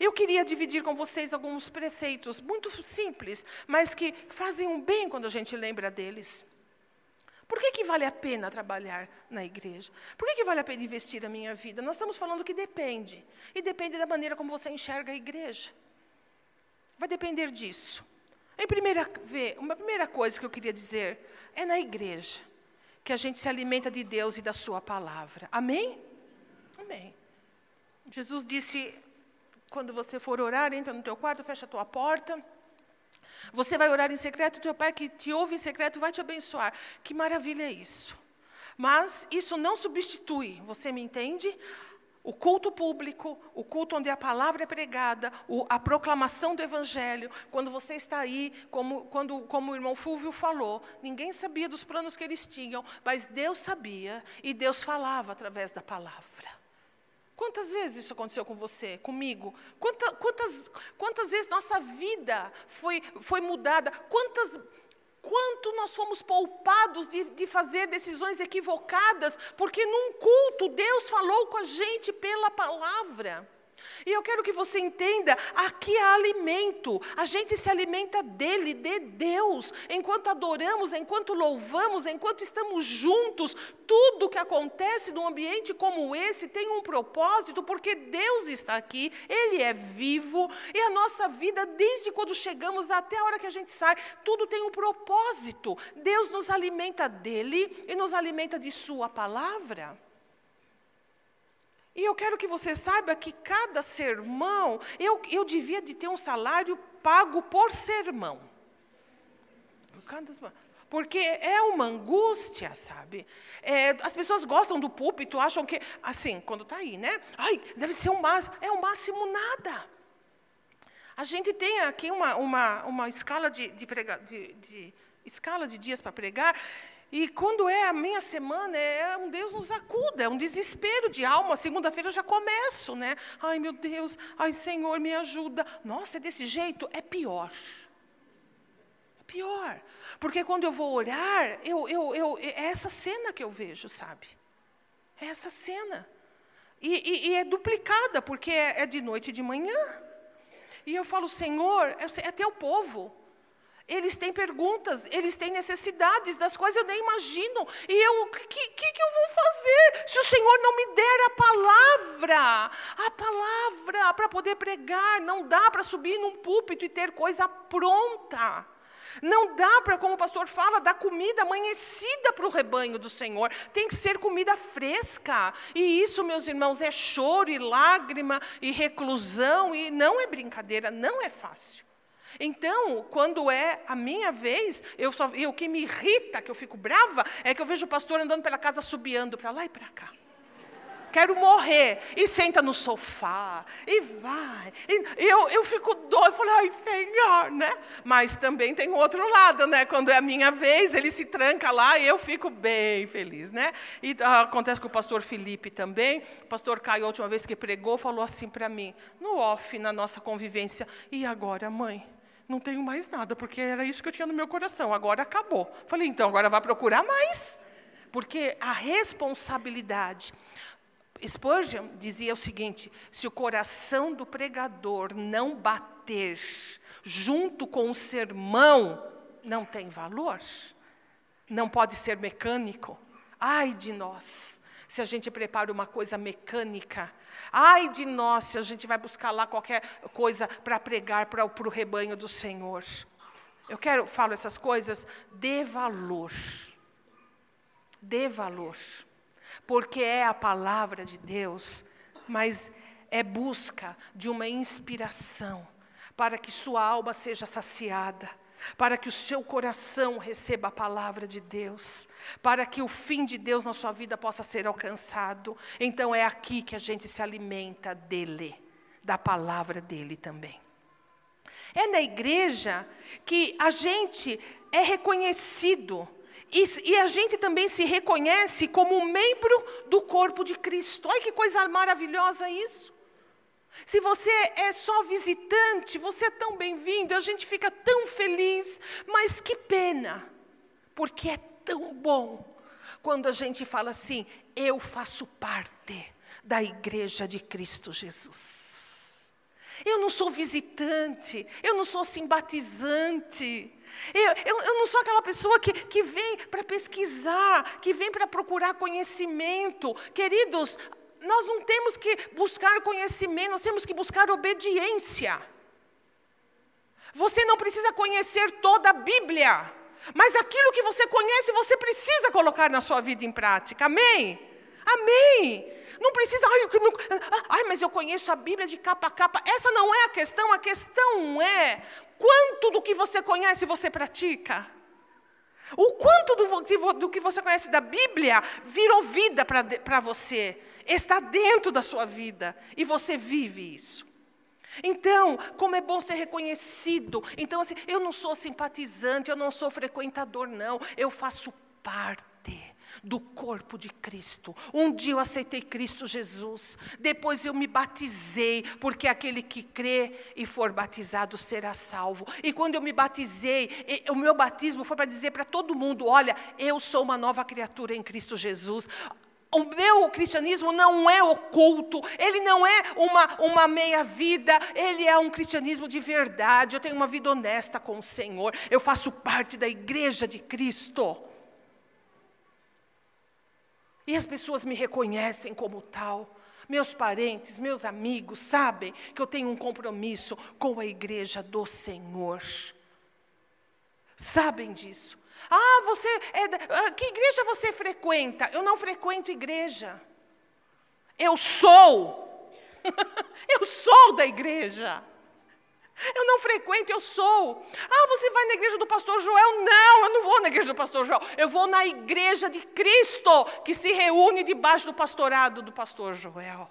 Eu queria dividir com vocês alguns preceitos muito simples, mas que fazem um bem quando a gente lembra deles. Por que, que vale a pena trabalhar na igreja? Por que, que vale a pena investir a minha vida? Nós estamos falando que depende. E depende da maneira como você enxerga a igreja. Vai depender disso. Em primeira, uma primeira coisa que eu queria dizer é na igreja que a gente se alimenta de Deus e da Sua palavra. Amém? Amém. Jesus disse: quando você for orar, entra no teu quarto, fecha a tua porta você vai orar em secreto, teu pai que te ouve em secreto vai te abençoar. Que maravilha é isso. Mas isso não substitui, você me entende? o culto público, o culto onde a palavra é pregada, o, a proclamação do evangelho, quando você está aí, como, quando, como o irmão Fúvio falou, ninguém sabia dos planos que eles tinham, mas Deus sabia e Deus falava através da palavra. Quantas vezes isso aconteceu com você, comigo? Quantas, quantas, quantas vezes nossa vida foi, foi mudada? Quantas quanto nós fomos poupados de, de, fazer decisões equivocadas, porque num culto Deus falou com a gente pela palavra. E eu quero que você entenda, aqui há alimento, a gente se alimenta dele, de Deus, enquanto adoramos, enquanto louvamos, enquanto estamos juntos, tudo que acontece num ambiente como esse tem um propósito, porque Deus está aqui, Ele é vivo, e a nossa vida, desde quando chegamos até a hora que a gente sai, tudo tem um propósito. Deus nos alimenta dele e nos alimenta de Sua palavra. E eu quero que você saiba que cada sermão, eu, eu devia de ter um salário pago por sermão. Porque é uma angústia, sabe? É, as pessoas gostam do púlpito, acham que, assim, quando está aí, né? Ai, deve ser o máximo. É o máximo nada. A gente tem aqui uma, uma, uma escala de, de, prega, de, de escala de dias para pregar. E quando é a minha semana, é um Deus nos acuda, é um desespero de alma. Segunda-feira já começo, né? Ai, meu Deus, ai, Senhor, me ajuda. Nossa, é desse jeito? É pior. É pior. Porque quando eu vou orar, eu, eu, eu, é essa cena que eu vejo, sabe? É essa cena. E, e, e é duplicada, porque é, é, de noite e de manhã. E eu falo, Senhor, é, é teu povo. Eles têm perguntas, eles têm necessidades das quais eu nem imagino. E eu, o que, que, que eu vou fazer se o Senhor não me der a palavra? A palavra para poder pregar. Não dá para subir num púlpito e ter coisa pronta. Não dá para, como o pastor fala, dar comida amanhecida para o rebanho do Senhor. Tem que ser comida fresca. E isso, meus irmãos, é choro e lágrima e reclusão. E não é brincadeira, não é fácil. Então, quando é a minha vez, eu só, o que me irrita, que eu fico brava, é que eu vejo o pastor andando pela casa, subiando para lá e para cá. Quero morrer. E senta no sofá, e vai. E eu, eu fico doido, eu falo, ai, Senhor, né? Mas também tem outro lado, né? Quando é a minha vez, ele se tranca lá e eu fico bem feliz, né? E ah, acontece com o pastor Felipe também. O pastor Caio, a última vez que pregou, falou assim para mim, no off, na nossa convivência, e agora, mãe? Não tenho mais nada, porque era isso que eu tinha no meu coração, agora acabou. Falei, então, agora vai procurar mais. Porque a responsabilidade. Spurgeon dizia o seguinte: se o coração do pregador não bater junto com o sermão, não tem valor, não pode ser mecânico. Ai de nós, se a gente prepara uma coisa mecânica, Ai de nós se a gente vai buscar lá qualquer coisa para pregar para o rebanho do Senhor. Eu quero, falo essas coisas, dê valor. Dê valor. Porque é a palavra de Deus, mas é busca de uma inspiração para que sua alma seja saciada para que o seu coração receba a palavra de Deus, para que o fim de Deus na sua vida possa ser alcançado. Então é aqui que a gente se alimenta dele, da palavra dele também. É na igreja que a gente é reconhecido e, e, a gente também se reconhece como membro do corpo de Cristo. Olha que coisa maravilhosa isso. Se você é só visitante, você é tão bem-vindo, a gente fica tão feliz, mas que pena, porque é tão bom quando a gente fala assim: eu faço parte da igreja de Cristo Jesus. Eu não sou visitante, eu não sou simpatizante. Eu, eu, eu não sou aquela pessoa que, que vem para pesquisar, que vem para procurar conhecimento. Queridos, nós não temos que buscar conhecimento, nós temos que buscar obediência. Você não precisa conhecer toda a Bíblia, mas aquilo que você conhece, você precisa colocar na sua vida em prática. Amém? Amém. Não precisa, ai, não, ai, mas eu conheço a Bíblia de capa a capa. Essa não é a questão, a questão é quanto do que você conhece você pratica. O quanto do, do que você conhece da Bíblia virou vida para você. Está dentro da sua vida e você vive isso. Então, como é bom ser reconhecido. Então, assim, eu não sou simpatizante, eu não sou frequentador, não. Eu faço parte do corpo de Cristo. Um dia eu aceitei Cristo Jesus, depois eu me batizei, porque aquele que crê e for batizado será salvo. E quando eu me batizei, o meu batismo foi para dizer para todo mundo: olha, eu sou uma nova criatura em Cristo Jesus. O meu cristianismo não é oculto, ele não é uma, uma meia-vida, ele é um cristianismo de verdade. Eu tenho uma vida honesta com o Senhor, eu faço parte da igreja de Cristo. E as pessoas me reconhecem como tal. Meus parentes, meus amigos sabem que eu tenho um compromisso com a igreja do Senhor. Sabem disso. Ah, você é. Ah, que igreja você frequenta? Eu não frequento igreja. Eu sou. eu sou da igreja. Eu não frequento, eu sou. Ah, você vai na igreja do pastor Joel? Não, eu não vou na igreja do pastor Joel. Eu vou na igreja de Cristo, que se reúne debaixo do pastorado do pastor Joel.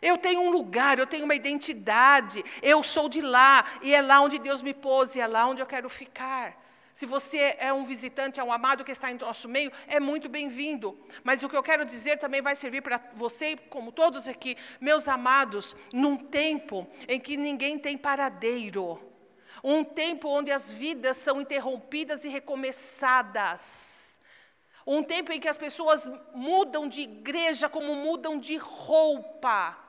Eu tenho um lugar, eu tenho uma identidade, eu sou de lá, e é lá onde Deus me pôs, e é lá onde eu quero ficar. Se você é um visitante, é um amado que está em nosso meio, é muito bem-vindo. Mas o que eu quero dizer também vai servir para você, como todos aqui, meus amados, num tempo em que ninguém tem paradeiro. Um tempo onde as vidas são interrompidas e recomeçadas. Um tempo em que as pessoas mudam de igreja como mudam de roupa.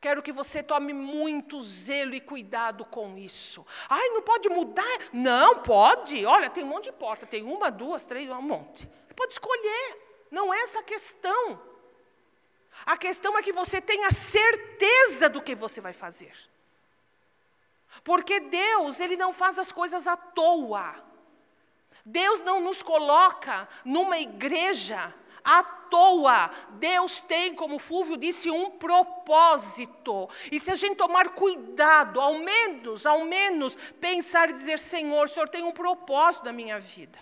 Quero que você tome muito zelo e cuidado com isso. Ai, não pode mudar? Não, pode. Olha, tem um monte de porta. Tem uma, duas, três, um monte. Pode escolher. Não é essa a questão. A questão é que você tenha certeza do que você vai fazer. Porque Deus, Ele não faz as coisas à toa. Deus não nos coloca numa igreja à toa. Deus tem, como Fúvio disse, um propósito. E se a gente tomar cuidado, ao menos, ao menos, pensar e dizer: Senhor, o Senhor tem um propósito na minha vida.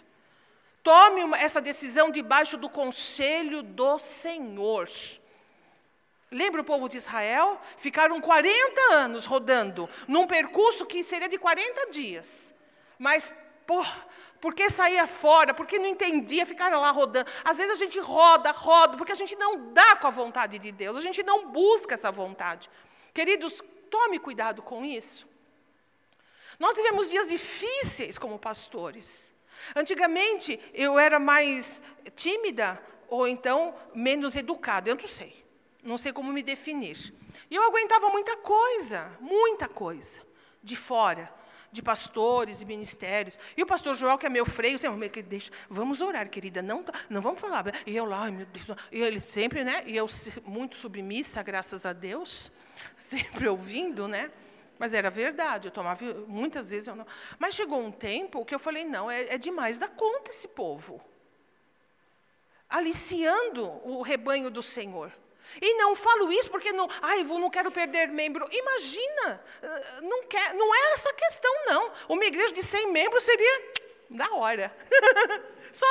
Tome uma, essa decisão debaixo do conselho do Senhor. Lembra o povo de Israel? Ficaram 40 anos rodando, num percurso que seria de 40 dias. Mas, pô, porque saía fora, porque não entendia, ficaram lá rodando. Às vezes a gente roda, roda, porque a gente não dá com a vontade de Deus, a gente não busca essa vontade. Queridos, tome cuidado com isso. Nós vivemos dias difíceis como pastores. Antigamente eu era mais tímida ou então menos educada, eu não sei. Não sei como me definir. E eu aguentava muita coisa, muita coisa de fora de pastores e ministérios. E o pastor Joel, que é meu freio, sempre, deixa, vamos orar, querida, não, não vamos falar. E eu lá, ai meu Deus, e ele sempre, né? E eu muito submissa, graças a Deus, sempre ouvindo, né? Mas era verdade, eu tomava, muitas vezes eu não. Mas chegou um tempo que eu falei, não, é, é demais da conta esse povo. Aliciando o rebanho do Senhor. E não falo isso porque não, ai, vou, não quero perder membro. Imagina, eh, não, quer, não é essa questão, não. Uma igreja de 100 membros seria da hora. Só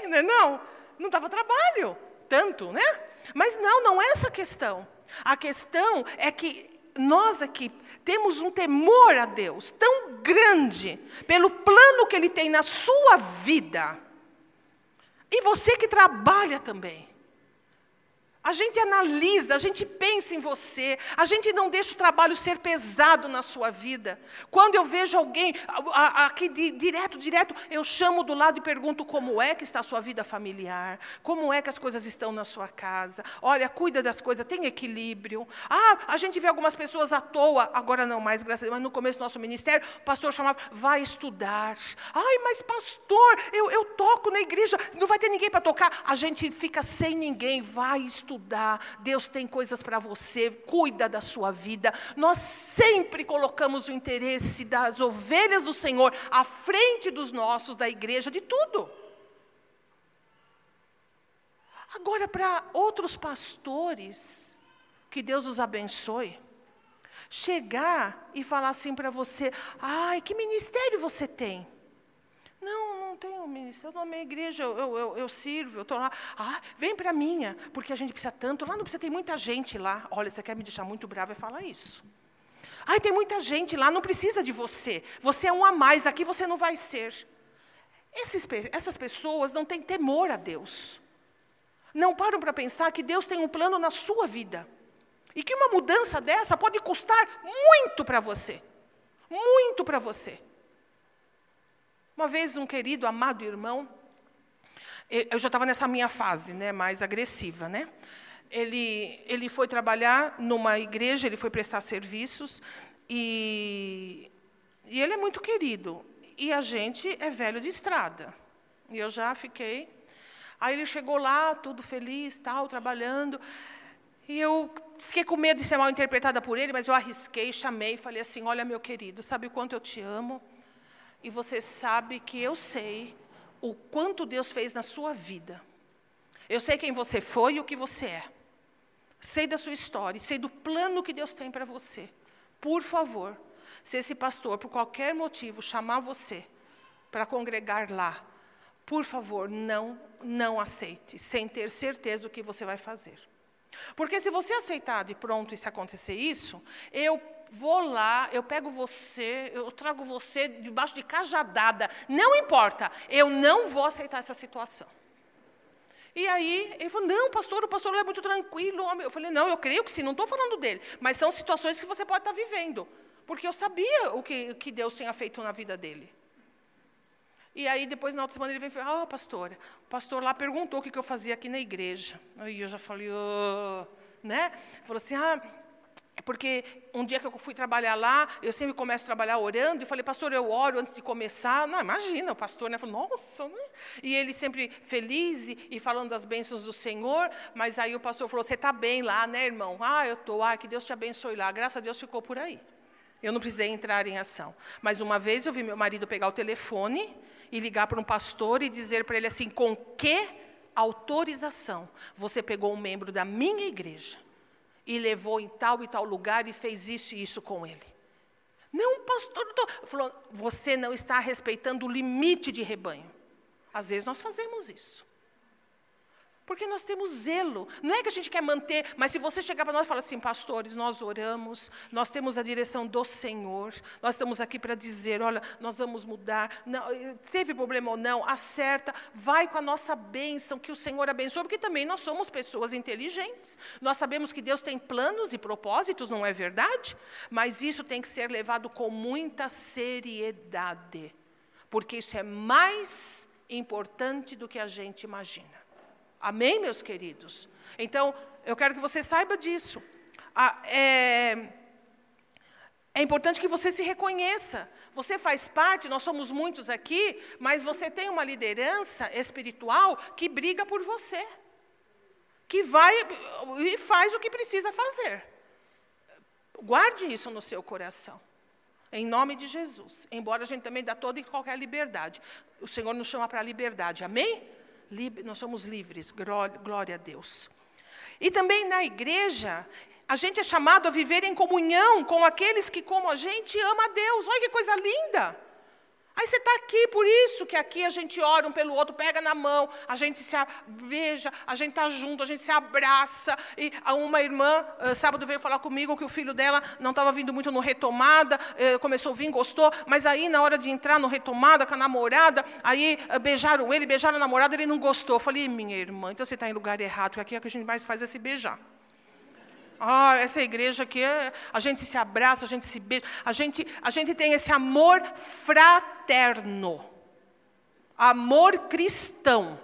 100, né? Não, não dava trabalho, tanto, né? Mas não, não é essa a questão. A questão é que nós aqui temos um temor a Deus tão grande pelo plano que Ele tem na sua vida. E você que trabalha também. A gente analisa, a gente pensa em você, a gente não deixa o trabalho ser pesado na sua vida. Quando eu vejo alguém aqui direto, direto, eu chamo do lado e pergunto como é que está a sua vida familiar, como é que as coisas estão na sua casa. Olha, cuida das coisas, tem equilíbrio. Ah, a gente vê algumas pessoas à toa, agora não mais, graças a Deus, mas no começo do nosso ministério, o pastor chamava, vai estudar. Ai, mas pastor, eu, eu toco na igreja, não vai ter ninguém para tocar. A gente fica sem ninguém, vai estudar estudar, Deus tem coisas para você, cuida da sua vida. Nós sempre colocamos o interesse das ovelhas do Senhor à frente dos nossos, da igreja, de tudo. Agora, para outros pastores, que Deus os abençoe, chegar e falar assim para você: ai, que ministério você tem? Não, não tenho ministério, eu não amei a igreja, eu, eu, eu, sirvo, eu estou lá. Ah, vem para a minha, porque a gente precisa tanto. Lá não precisa, tem muita gente lá. Olha, você quer me deixar muito brava, é falar isso. Ai, tem muita gente lá, não precisa de você. Você é um a mais, aqui você não vai ser. Essas pessoas não têm temor a Deus. Não param para pensar que Deus tem um plano na sua vida. E que uma mudança dessa pode custar muito para você. Muito para você. Uma vez um querido, amado irmão, eu já estava nessa minha fase, né, mais agressiva, né? Ele, ele foi trabalhar numa igreja, ele foi prestar serviços, e, e ele é muito querido. E a gente é velho de estrada. E eu já fiquei. Aí ele chegou lá, tudo feliz, tal, trabalhando. E eu fiquei com medo de ser mal interpretada por ele, mas eu arrisquei, chamei falei assim: Olha, meu querido, sabe o quanto eu te amo? E você sabe que eu sei o quanto Deus fez na sua vida. Eu sei quem você foi e o que você é. Sei da sua história, sei do plano que Deus tem para você. Por favor, se esse pastor, por qualquer motivo, chamar você para congregar lá, por favor, não, não aceite, sem ter certeza do que você vai fazer. Porque se você aceitar de pronto e se acontecer isso, eu vou lá, eu pego você, eu trago você debaixo de cajadada, não importa, eu não vou aceitar essa situação. E aí ele falou: não, pastor, o pastor é muito tranquilo. Eu falei: não, eu creio que sim, não estou falando dele, mas são situações que você pode estar vivendo, porque eu sabia o que, que Deus tinha feito na vida dele. E aí, depois, na outra semana, ele veio e falou: Ah, pastora, o pastor lá perguntou o que, que eu fazia aqui na igreja. Aí eu já falei: oh, né? Falou assim: Ah, porque um dia que eu fui trabalhar lá, eu sempre começo a trabalhar orando, e falei, pastor, eu oro antes de começar. Não, imagina, o pastor, né? Nossa, né? E ele sempre feliz e, e falando das bênçãos do Senhor, mas aí o pastor falou, você está bem lá, né, irmão? Ah, eu estou, ah, que Deus te abençoe lá. Graças a Deus ficou por aí. Eu não precisei entrar em ação. Mas uma vez eu vi meu marido pegar o telefone e ligar para um pastor e dizer para ele assim: com que autorização você pegou um membro da minha igreja e levou em tal e tal lugar e fez isso e isso com ele? Não, pastor, tô... falou, você não está respeitando o limite de rebanho. Às vezes nós fazemos isso. Porque nós temos zelo. Não é que a gente quer manter, mas se você chegar para nós e falar assim, pastores, nós oramos, nós temos a direção do Senhor, nós estamos aqui para dizer, olha, nós vamos mudar. Não, teve problema ou não, acerta, vai com a nossa bênção, que o Senhor abençoe, porque também nós somos pessoas inteligentes. Nós sabemos que Deus tem planos e propósitos, não é verdade? Mas isso tem que ser levado com muita seriedade, porque isso é mais importante do que a gente imagina. Amém, meus queridos? Então, eu quero que você saiba disso. Ah, é, é importante que você se reconheça. Você faz parte, nós somos muitos aqui, mas você tem uma liderança espiritual que briga por você. Que vai e faz o que precisa fazer. Guarde isso no seu coração. Em nome de Jesus. Embora a gente também dá toda e qualquer liberdade. O Senhor nos chama para a liberdade. Amém? Nós somos livres, glória a Deus. E também na igreja, a gente é chamado a viver em comunhão com aqueles que, como a gente, ama a Deus. Olha que coisa linda! Aí você está aqui, por isso que aqui a gente ora um pelo outro, pega na mão, a gente se beija, a gente está junto, a gente se abraça. E uma irmã, uh, sábado, veio falar comigo que o filho dela não estava vindo muito no retomada, uh, começou a vir, gostou, mas aí na hora de entrar no retomada com a namorada, aí uh, beijaram ele, beijaram a namorada, ele não gostou. Eu falei, minha irmã, então você está em lugar errado, porque aqui é o que a gente mais faz é se beijar. Ah, essa igreja aqui, é, a gente se abraça, a gente se beija, a gente, a gente tem esse amor fraterno, amor cristão.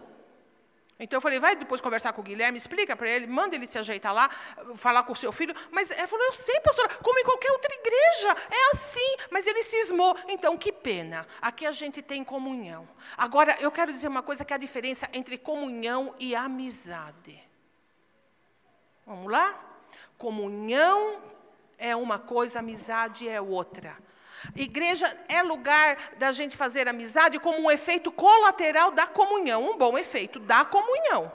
Então eu falei, vai depois conversar com o Guilherme, explica para ele, manda ele se ajeitar lá, falar com o seu filho. Mas ele falou, eu sei, pastora, como em qualquer outra igreja, é assim. Mas ele cismou. Então, que pena. Aqui a gente tem comunhão. Agora, eu quero dizer uma coisa que é a diferença entre comunhão e amizade. Vamos lá? Comunhão é uma coisa, amizade é outra. Igreja é lugar da gente fazer amizade como um efeito colateral da comunhão, um bom efeito da comunhão.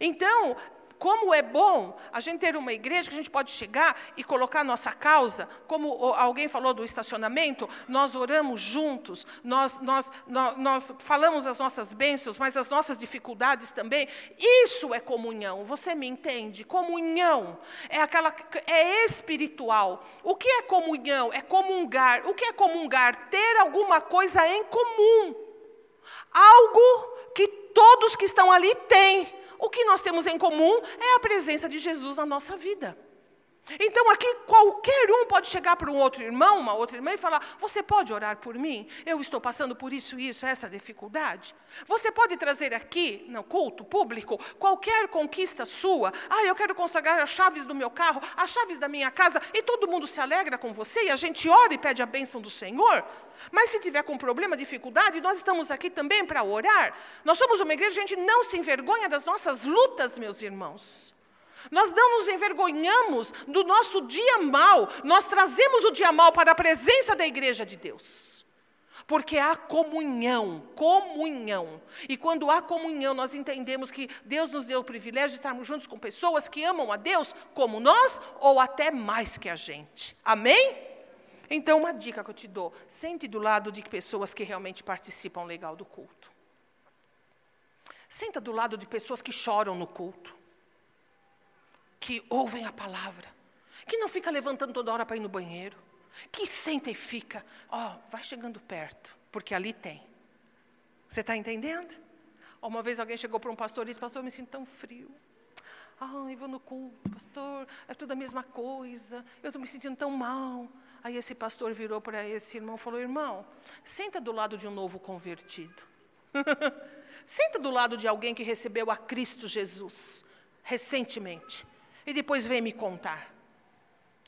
Então, como é bom a gente ter uma igreja que a gente pode chegar e colocar a nossa causa, como alguém falou do estacionamento, nós oramos juntos, nós, nós, nós, nós falamos as nossas bênçãos, mas as nossas dificuldades também. Isso é comunhão, você me entende? Comunhão é aquela é espiritual. O que é comunhão? É comungar. O que é comungar? Ter alguma coisa em comum. Algo que todos que estão ali têm. O que nós temos em comum é a presença de Jesus na nossa vida. Então aqui qualquer um pode chegar para um outro irmão, uma outra irmã e falar: Você pode orar por mim? Eu estou passando por isso, isso, essa dificuldade. Você pode trazer aqui, no culto público, qualquer conquista sua. Ah, eu quero consagrar as chaves do meu carro, as chaves da minha casa, e todo mundo se alegra com você, e a gente ora e pede a bênção do Senhor. Mas se tiver com problema, dificuldade, nós estamos aqui também para orar. Nós somos uma igreja, a gente não se envergonha das nossas lutas, meus irmãos. Nós não nos envergonhamos do nosso dia mal, nós trazemos o dia mal para a presença da igreja de Deus. Porque há comunhão, comunhão. E quando há comunhão, nós entendemos que Deus nos deu o privilégio de estarmos juntos com pessoas que amam a Deus como nós, ou até mais que a gente. Amém? Então, uma dica que eu te dou: sente do lado de pessoas que realmente participam legal do culto. Senta do lado de pessoas que choram no culto, que ouvem a palavra, que não fica levantando toda hora para ir no banheiro, que senta e fica, ó, oh, vai chegando perto, porque ali tem. Você está entendendo? Uma vez alguém chegou para um pastor e disse: Pastor, eu me sinto tão frio. Ah, eu vou no culto, pastor, é tudo a mesma coisa, eu estou me sentindo tão mal. Aí esse pastor virou para esse irmão e falou: Irmão, senta do lado de um novo convertido. senta do lado de alguém que recebeu a Cristo Jesus recentemente. E depois vem me contar.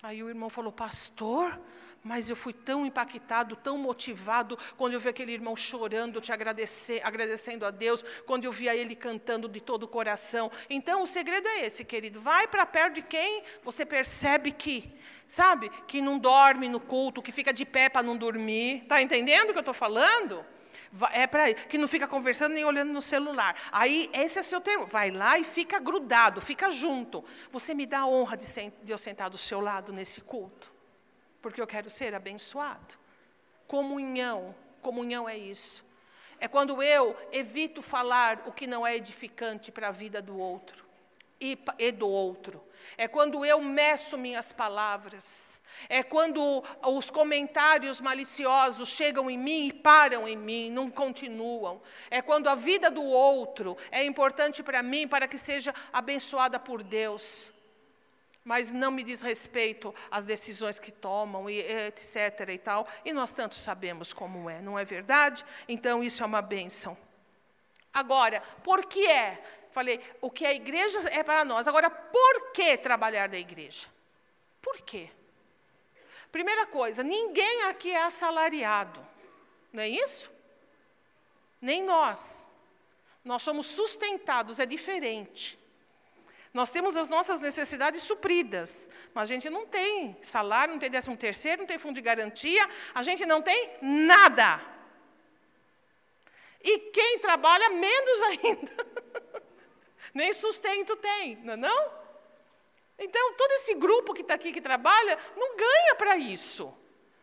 Aí o irmão falou: Pastor, mas eu fui tão impactado, tão motivado, quando eu vi aquele irmão chorando, te agradecer, agradecendo a Deus, quando eu via ele cantando de todo o coração. Então, o segredo é esse, querido. Vai para perto de quem você percebe que sabe? Que não dorme no culto, que fica de pé para não dormir. Está entendendo o que eu estou falando? É para que não fica conversando nem olhando no celular. Aí, esse é seu termo. Vai lá e fica grudado, fica junto. Você me dá a honra de, de eu sentar do seu lado nesse culto, porque eu quero ser abençoado. Comunhão, comunhão é isso. É quando eu evito falar o que não é edificante para a vida do outro e, e do outro. É quando eu meço minhas palavras. É quando os comentários maliciosos chegam em mim e param em mim, não continuam. É quando a vida do outro é importante para mim, para que seja abençoada por Deus. Mas não me diz respeito às decisões que tomam, e etc. e tal. E nós tanto sabemos como é, não é verdade? Então isso é uma bênção. Agora, por que é Falei, o que a igreja é para nós. Agora, por que trabalhar da igreja? Por quê? Primeira coisa, ninguém aqui é assalariado. Não é isso? Nem nós. Nós somos sustentados, é diferente. Nós temos as nossas necessidades supridas, mas a gente não tem salário, não tem décimo terceiro, não tem fundo de garantia, a gente não tem nada. E quem trabalha, menos ainda. nem sustento tem, não é não? Então, todo esse grupo que está aqui, que trabalha, não ganha para isso.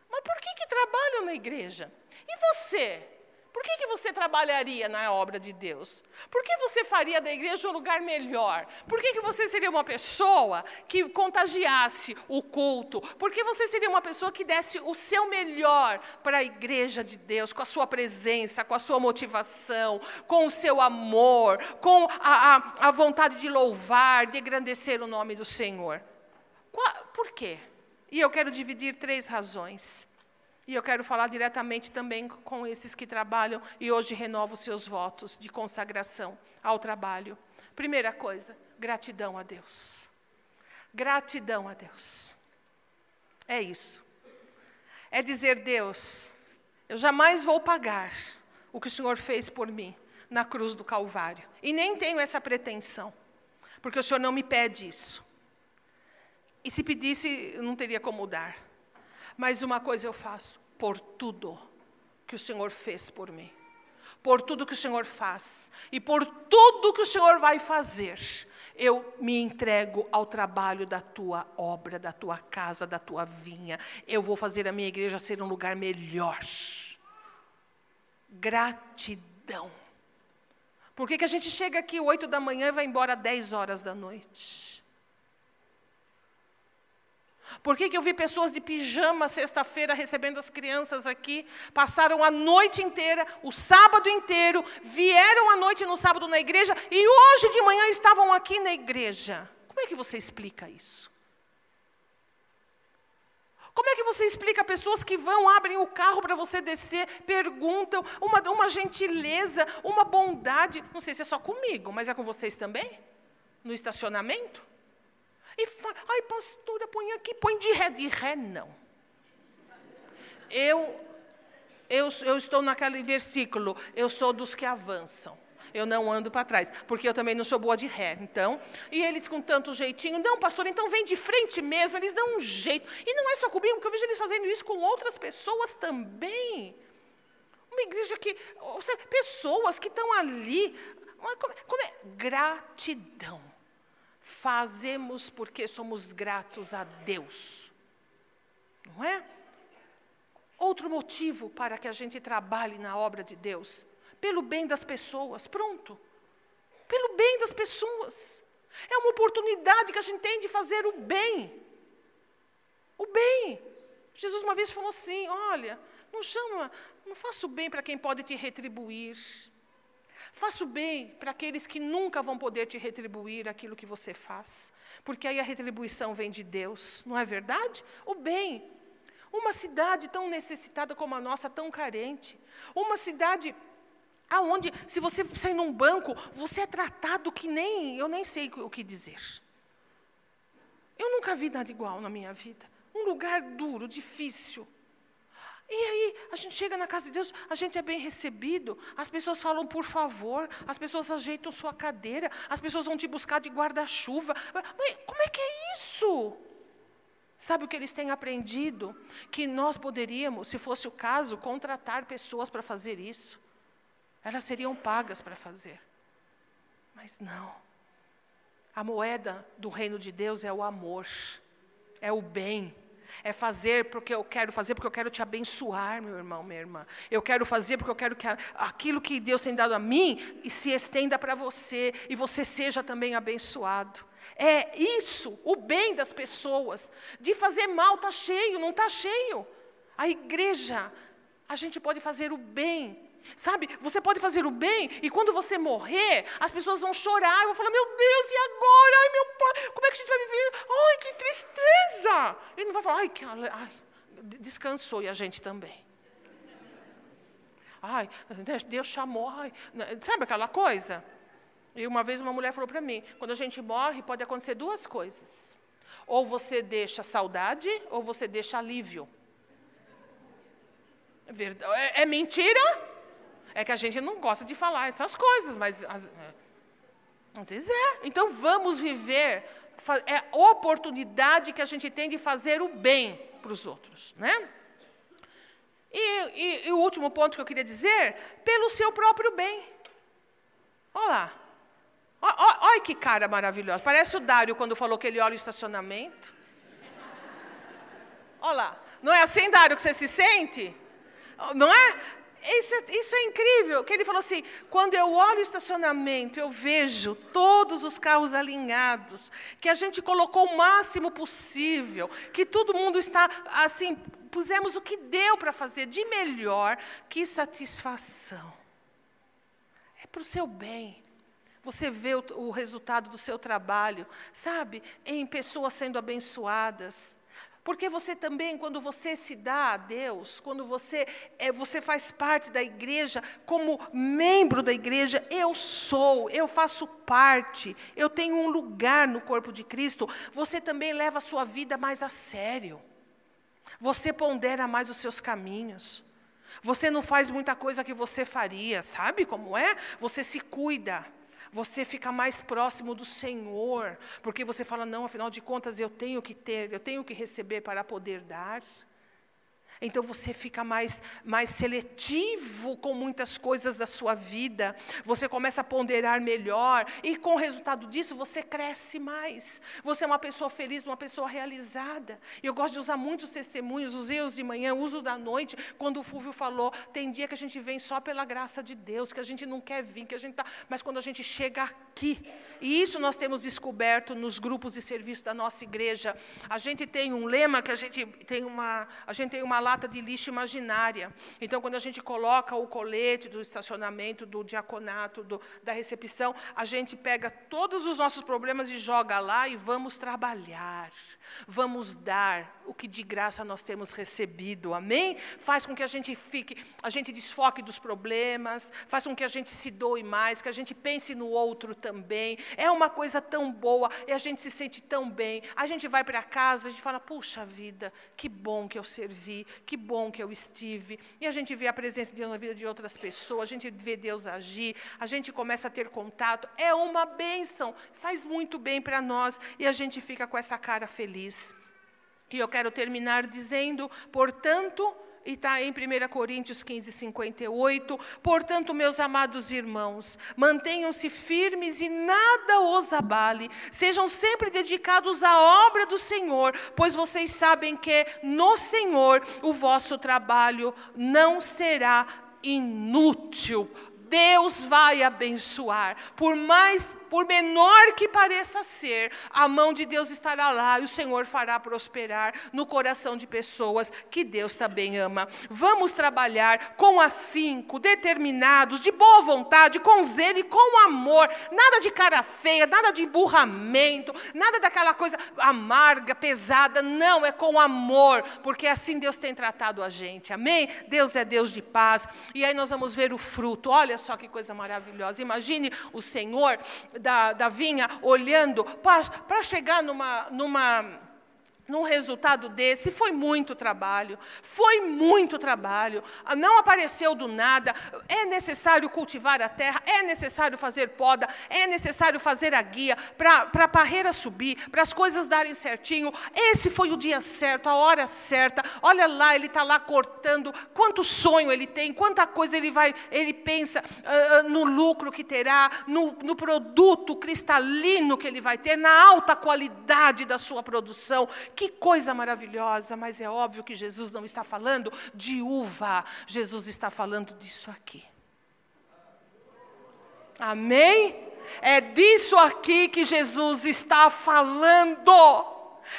Mas por que, que trabalham na igreja? E você? Por que, que você trabalharia na obra de Deus? Por que você faria da igreja um lugar melhor? Por que, que você seria uma pessoa que contagiasse o culto? Por que você seria uma pessoa que desse o seu melhor para a igreja de Deus, com a sua presença, com a sua motivação, com o seu amor, com a, a, a vontade de louvar, de engrandecer o nome do Senhor? Qual, por quê? E eu quero dividir três razões. E eu quero falar diretamente também com esses que trabalham e hoje renovam seus votos de consagração ao trabalho. Primeira coisa, gratidão a Deus. Gratidão a Deus. É isso. É dizer, Deus, eu jamais vou pagar o que o Senhor fez por mim na cruz do Calvário. E nem tenho essa pretensão, porque o Senhor não me pede isso. E se pedisse, não teria como dar. Mas uma coisa eu faço: por tudo que o Senhor fez por mim, por tudo que o Senhor faz e por tudo que o Senhor vai fazer. Eu me entrego ao trabalho da tua obra, da tua casa, da tua vinha. Eu vou fazer a minha igreja ser um lugar melhor. Gratidão. Por que, que a gente chega aqui oito da manhã e vai embora dez horas da noite? Por que, que eu vi pessoas de pijama sexta-feira recebendo as crianças aqui? Passaram a noite inteira, o sábado inteiro, vieram à noite no sábado na igreja e hoje de manhã estavam aqui na igreja. Como é que você explica isso? Como é que você explica pessoas que vão, abrem o carro para você descer, perguntam, uma, uma gentileza, uma bondade? Não sei se é só comigo, mas é com vocês também? No estacionamento? E fala, ai pastora, põe aqui, põe de ré. De ré não. Eu, eu, eu estou naquele versículo, eu sou dos que avançam. Eu não ando para trás, porque eu também não sou boa de ré. Então, e eles com tanto jeitinho, não, pastor, então vem de frente mesmo, eles dão um jeito. E não é só comigo, porque eu vejo eles fazendo isso com outras pessoas também. Uma igreja que, seja, pessoas que estão ali, como, como é? Gratidão fazemos porque somos gratos a Deus. Não é? Outro motivo para que a gente trabalhe na obra de Deus, pelo bem das pessoas, pronto. Pelo bem das pessoas. É uma oportunidade que a gente tem de fazer o bem. O bem. Jesus uma vez falou assim: olha, não chama, não faça o bem para quem pode te retribuir. Faça o bem para aqueles que nunca vão poder te retribuir aquilo que você faz, porque aí a retribuição vem de Deus, não é verdade? O bem. Uma cidade tão necessitada como a nossa, tão carente. Uma cidade aonde, se você sair num banco, você é tratado que nem, eu nem sei o que dizer. Eu nunca vi nada igual na minha vida. Um lugar duro, difícil. E aí, a gente chega na casa de Deus, a gente é bem recebido, as pessoas falam por favor, as pessoas ajeitam sua cadeira, as pessoas vão te buscar de guarda-chuva. Como é que é isso? Sabe o que eles têm aprendido? Que nós poderíamos, se fosse o caso, contratar pessoas para fazer isso. Elas seriam pagas para fazer. Mas não. A moeda do reino de Deus é o amor, é o bem é fazer porque eu quero fazer, porque eu quero te abençoar, meu irmão, minha irmã. Eu quero fazer porque eu quero que aquilo que Deus tem dado a mim se estenda para você e você seja também abençoado. É isso, o bem das pessoas. De fazer mal está cheio, não está cheio. A igreja, a gente pode fazer o bem Sabe, você pode fazer o bem e quando você morrer, as pessoas vão chorar, vão falar: Meu Deus, e agora? Ai, meu pai, como é que a gente vai viver? Ai, que tristeza! Ele não vai falar: Ai, que ai, descansou e a gente também. Ai, Deus chamou, ai, sabe aquela coisa? E uma vez uma mulher falou para mim: quando a gente morre, pode acontecer duas coisas. Ou você deixa saudade, ou você deixa alívio. É, é mentira? É que a gente não gosta de falar essas coisas, mas às, é, vezes é. Então vamos viver, é oportunidade que a gente tem de fazer o bem para os outros, né? E, e, e, o último ponto que eu queria dizer, pelo seu próprio bem. Olha lá. Olha que cara maravilhosa. Parece o Dário quando falou que ele olha o estacionamento. Olha lá. Não é assim, Dário, que você se sente? Não é? Isso é, isso é incrível, que ele falou assim: quando eu olho o estacionamento, eu vejo todos os carros alinhados, que a gente colocou o máximo possível, que todo mundo está assim, pusemos o que deu para fazer de melhor, que satisfação. É para o seu bem. Você vê o, o resultado do seu trabalho, sabe, em pessoas sendo abençoadas porque você também, quando você se dá a Deus, quando você, é, você faz parte da igreja, como membro da igreja, eu sou, eu faço parte, eu tenho um lugar no corpo de Cristo, você também leva a sua vida mais a sério. Você pondera mais os seus caminhos. Você não faz muita coisa que você faria, sabe como é? Você se cuida você fica mais próximo do Senhor, porque você fala: não, afinal de contas eu tenho que ter, eu tenho que receber para poder dar. Então você fica mais, mais seletivo com muitas coisas da sua vida. Você começa a ponderar melhor. E com o resultado disso, você cresce mais. Você é uma pessoa feliz, uma pessoa realizada. Eu gosto de usar muitos testemunhos. Usei os de manhã, uso da noite. Quando o Fúvio falou, tem dia que a gente vem só pela graça de Deus, que a gente não quer vir, que a gente tá. Mas quando a gente chega aqui, e isso nós temos descoberto nos grupos de serviço da nossa igreja. A gente tem um lema que a gente tem uma, a gente tem uma lata de lixo imaginária. Então, quando a gente coloca o colete do estacionamento, do diaconato, do, da recepção, a gente pega todos os nossos problemas e joga lá e vamos trabalhar. Vamos dar o que de graça nós temos recebido. Amém? Faz com que a gente fique, a gente desfoque dos problemas, faz com que a gente se doe mais, que a gente pense no outro também. É uma coisa tão boa e a gente se sente tão bem. A gente vai para casa, a gente fala: "Puxa vida, que bom que eu servi, que bom que eu estive". E a gente vê a presença de Deus na vida de outras pessoas, a gente vê Deus agir, a gente começa a ter contato. É uma bênção, faz muito bem para nós e a gente fica com essa cara feliz. E eu quero terminar dizendo, portanto, e está em 1 Coríntios 15, 58. Portanto, meus amados irmãos, mantenham-se firmes e nada os abale. Sejam sempre dedicados à obra do Senhor, pois vocês sabem que no Senhor o vosso trabalho não será inútil. Deus vai abençoar. Por mais por menor que pareça ser, a mão de Deus estará lá e o Senhor fará prosperar no coração de pessoas que Deus também ama. Vamos trabalhar com afinco, determinados, de boa vontade, com zelo e com amor. Nada de cara feia, nada de emburramento, nada daquela coisa amarga, pesada. Não, é com amor, porque assim Deus tem tratado a gente. Amém? Deus é Deus de paz. E aí nós vamos ver o fruto. Olha só que coisa maravilhosa. Imagine o Senhor da, da vinha olhando para chegar numa, numa num resultado desse, foi muito trabalho, foi muito trabalho, não apareceu do nada, é necessário cultivar a terra, é necessário fazer poda, é necessário fazer a guia para a parreira subir, para as coisas darem certinho. Esse foi o dia certo, a hora certa. Olha lá, ele está lá cortando, quanto sonho ele tem, quanta coisa ele vai, ele pensa uh, no lucro que terá, no, no produto cristalino que ele vai ter, na alta qualidade da sua produção que coisa maravilhosa, mas é óbvio que Jesus não está falando de uva, Jesus está falando disso aqui. Amém? É disso aqui que Jesus está falando.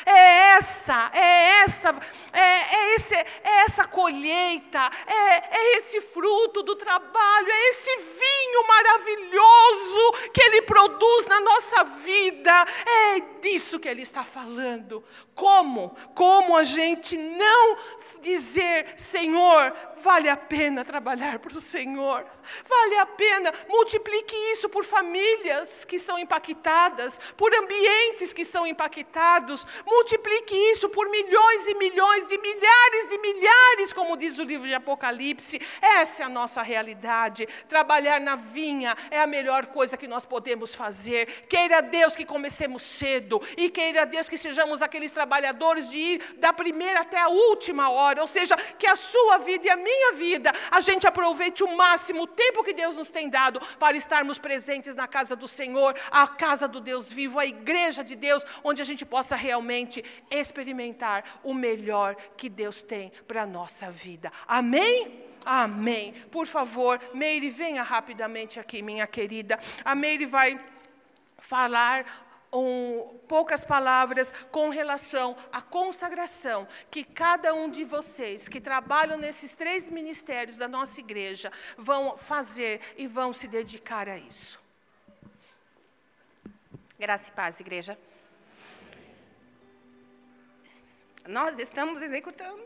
É essa, é essa, é, é, esse, é essa colheita, é, é esse fruto do trabalho, é esse vinho maravilhoso que Ele produz na nossa vida. É disso que Ele está falando. Como? Como a gente não dizer, Senhor, vale a pena trabalhar para o Senhor, vale a pena, multiplique isso por famílias que são impactadas, por ambientes que são impactados, multiplique isso por milhões e milhões de milhares de milhares, como diz o livro de Apocalipse. Essa é a nossa realidade. Trabalhar na vinha é a melhor coisa que nós podemos fazer. Queira Deus que comecemos cedo e queira Deus que sejamos aqueles trabalhadores de ir da primeira até a última hora, ou seja, que a sua vida e a minha vida a gente aproveite o máximo o tempo que Deus nos tem dado para estarmos presentes na casa do Senhor, a casa do Deus vivo, a igreja de Deus, onde a gente possa realmente experimentar o melhor que Deus tem para a nossa vida. Amém? Amém. Por favor, Meire, venha rapidamente aqui, minha querida. A Meire vai falar um, poucas palavras com relação à consagração que cada um de vocês que trabalham nesses três ministérios da nossa igreja vão fazer e vão se dedicar a isso. Graça e paz, igreja. Nós estamos executando.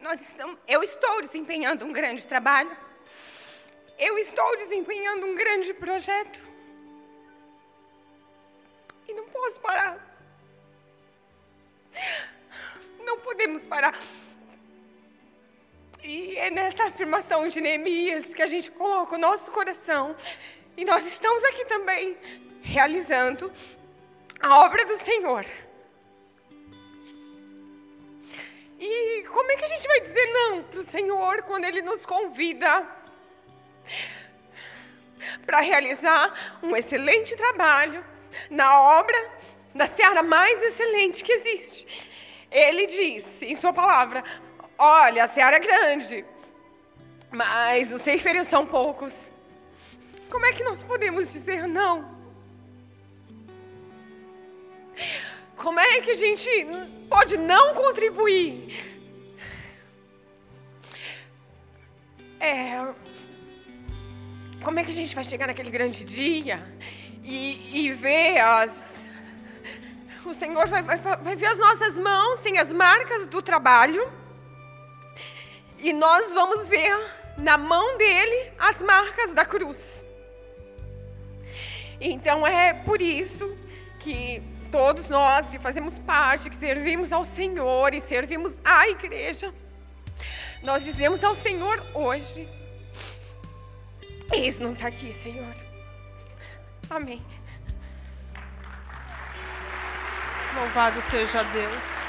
Nós estamos, eu estou desempenhando um grande trabalho. Eu estou desempenhando um grande projeto. E não posso parar. Não podemos parar. E é nessa afirmação de Neemias que a gente coloca o nosso coração. E nós estamos aqui também realizando a obra do Senhor. E como é que a gente vai dizer não para o Senhor quando Ele nos convida para realizar um excelente trabalho na obra da seara mais excelente que existe? Ele diz em Sua palavra: Olha, a seara é grande, mas os ceifeiros são poucos. Como é que nós podemos dizer não? Como é que a gente pode não contribuir? É, como é que a gente vai chegar naquele grande dia e, e ver as. O Senhor vai, vai, vai ver as nossas mãos sem as marcas do trabalho e nós vamos ver na mão dele as marcas da cruz. Então é por isso que todos nós que fazemos parte, que servimos ao Senhor e servimos à igreja, nós dizemos ao Senhor hoje: Eis-nos aqui, Senhor. Amém. Louvado seja Deus.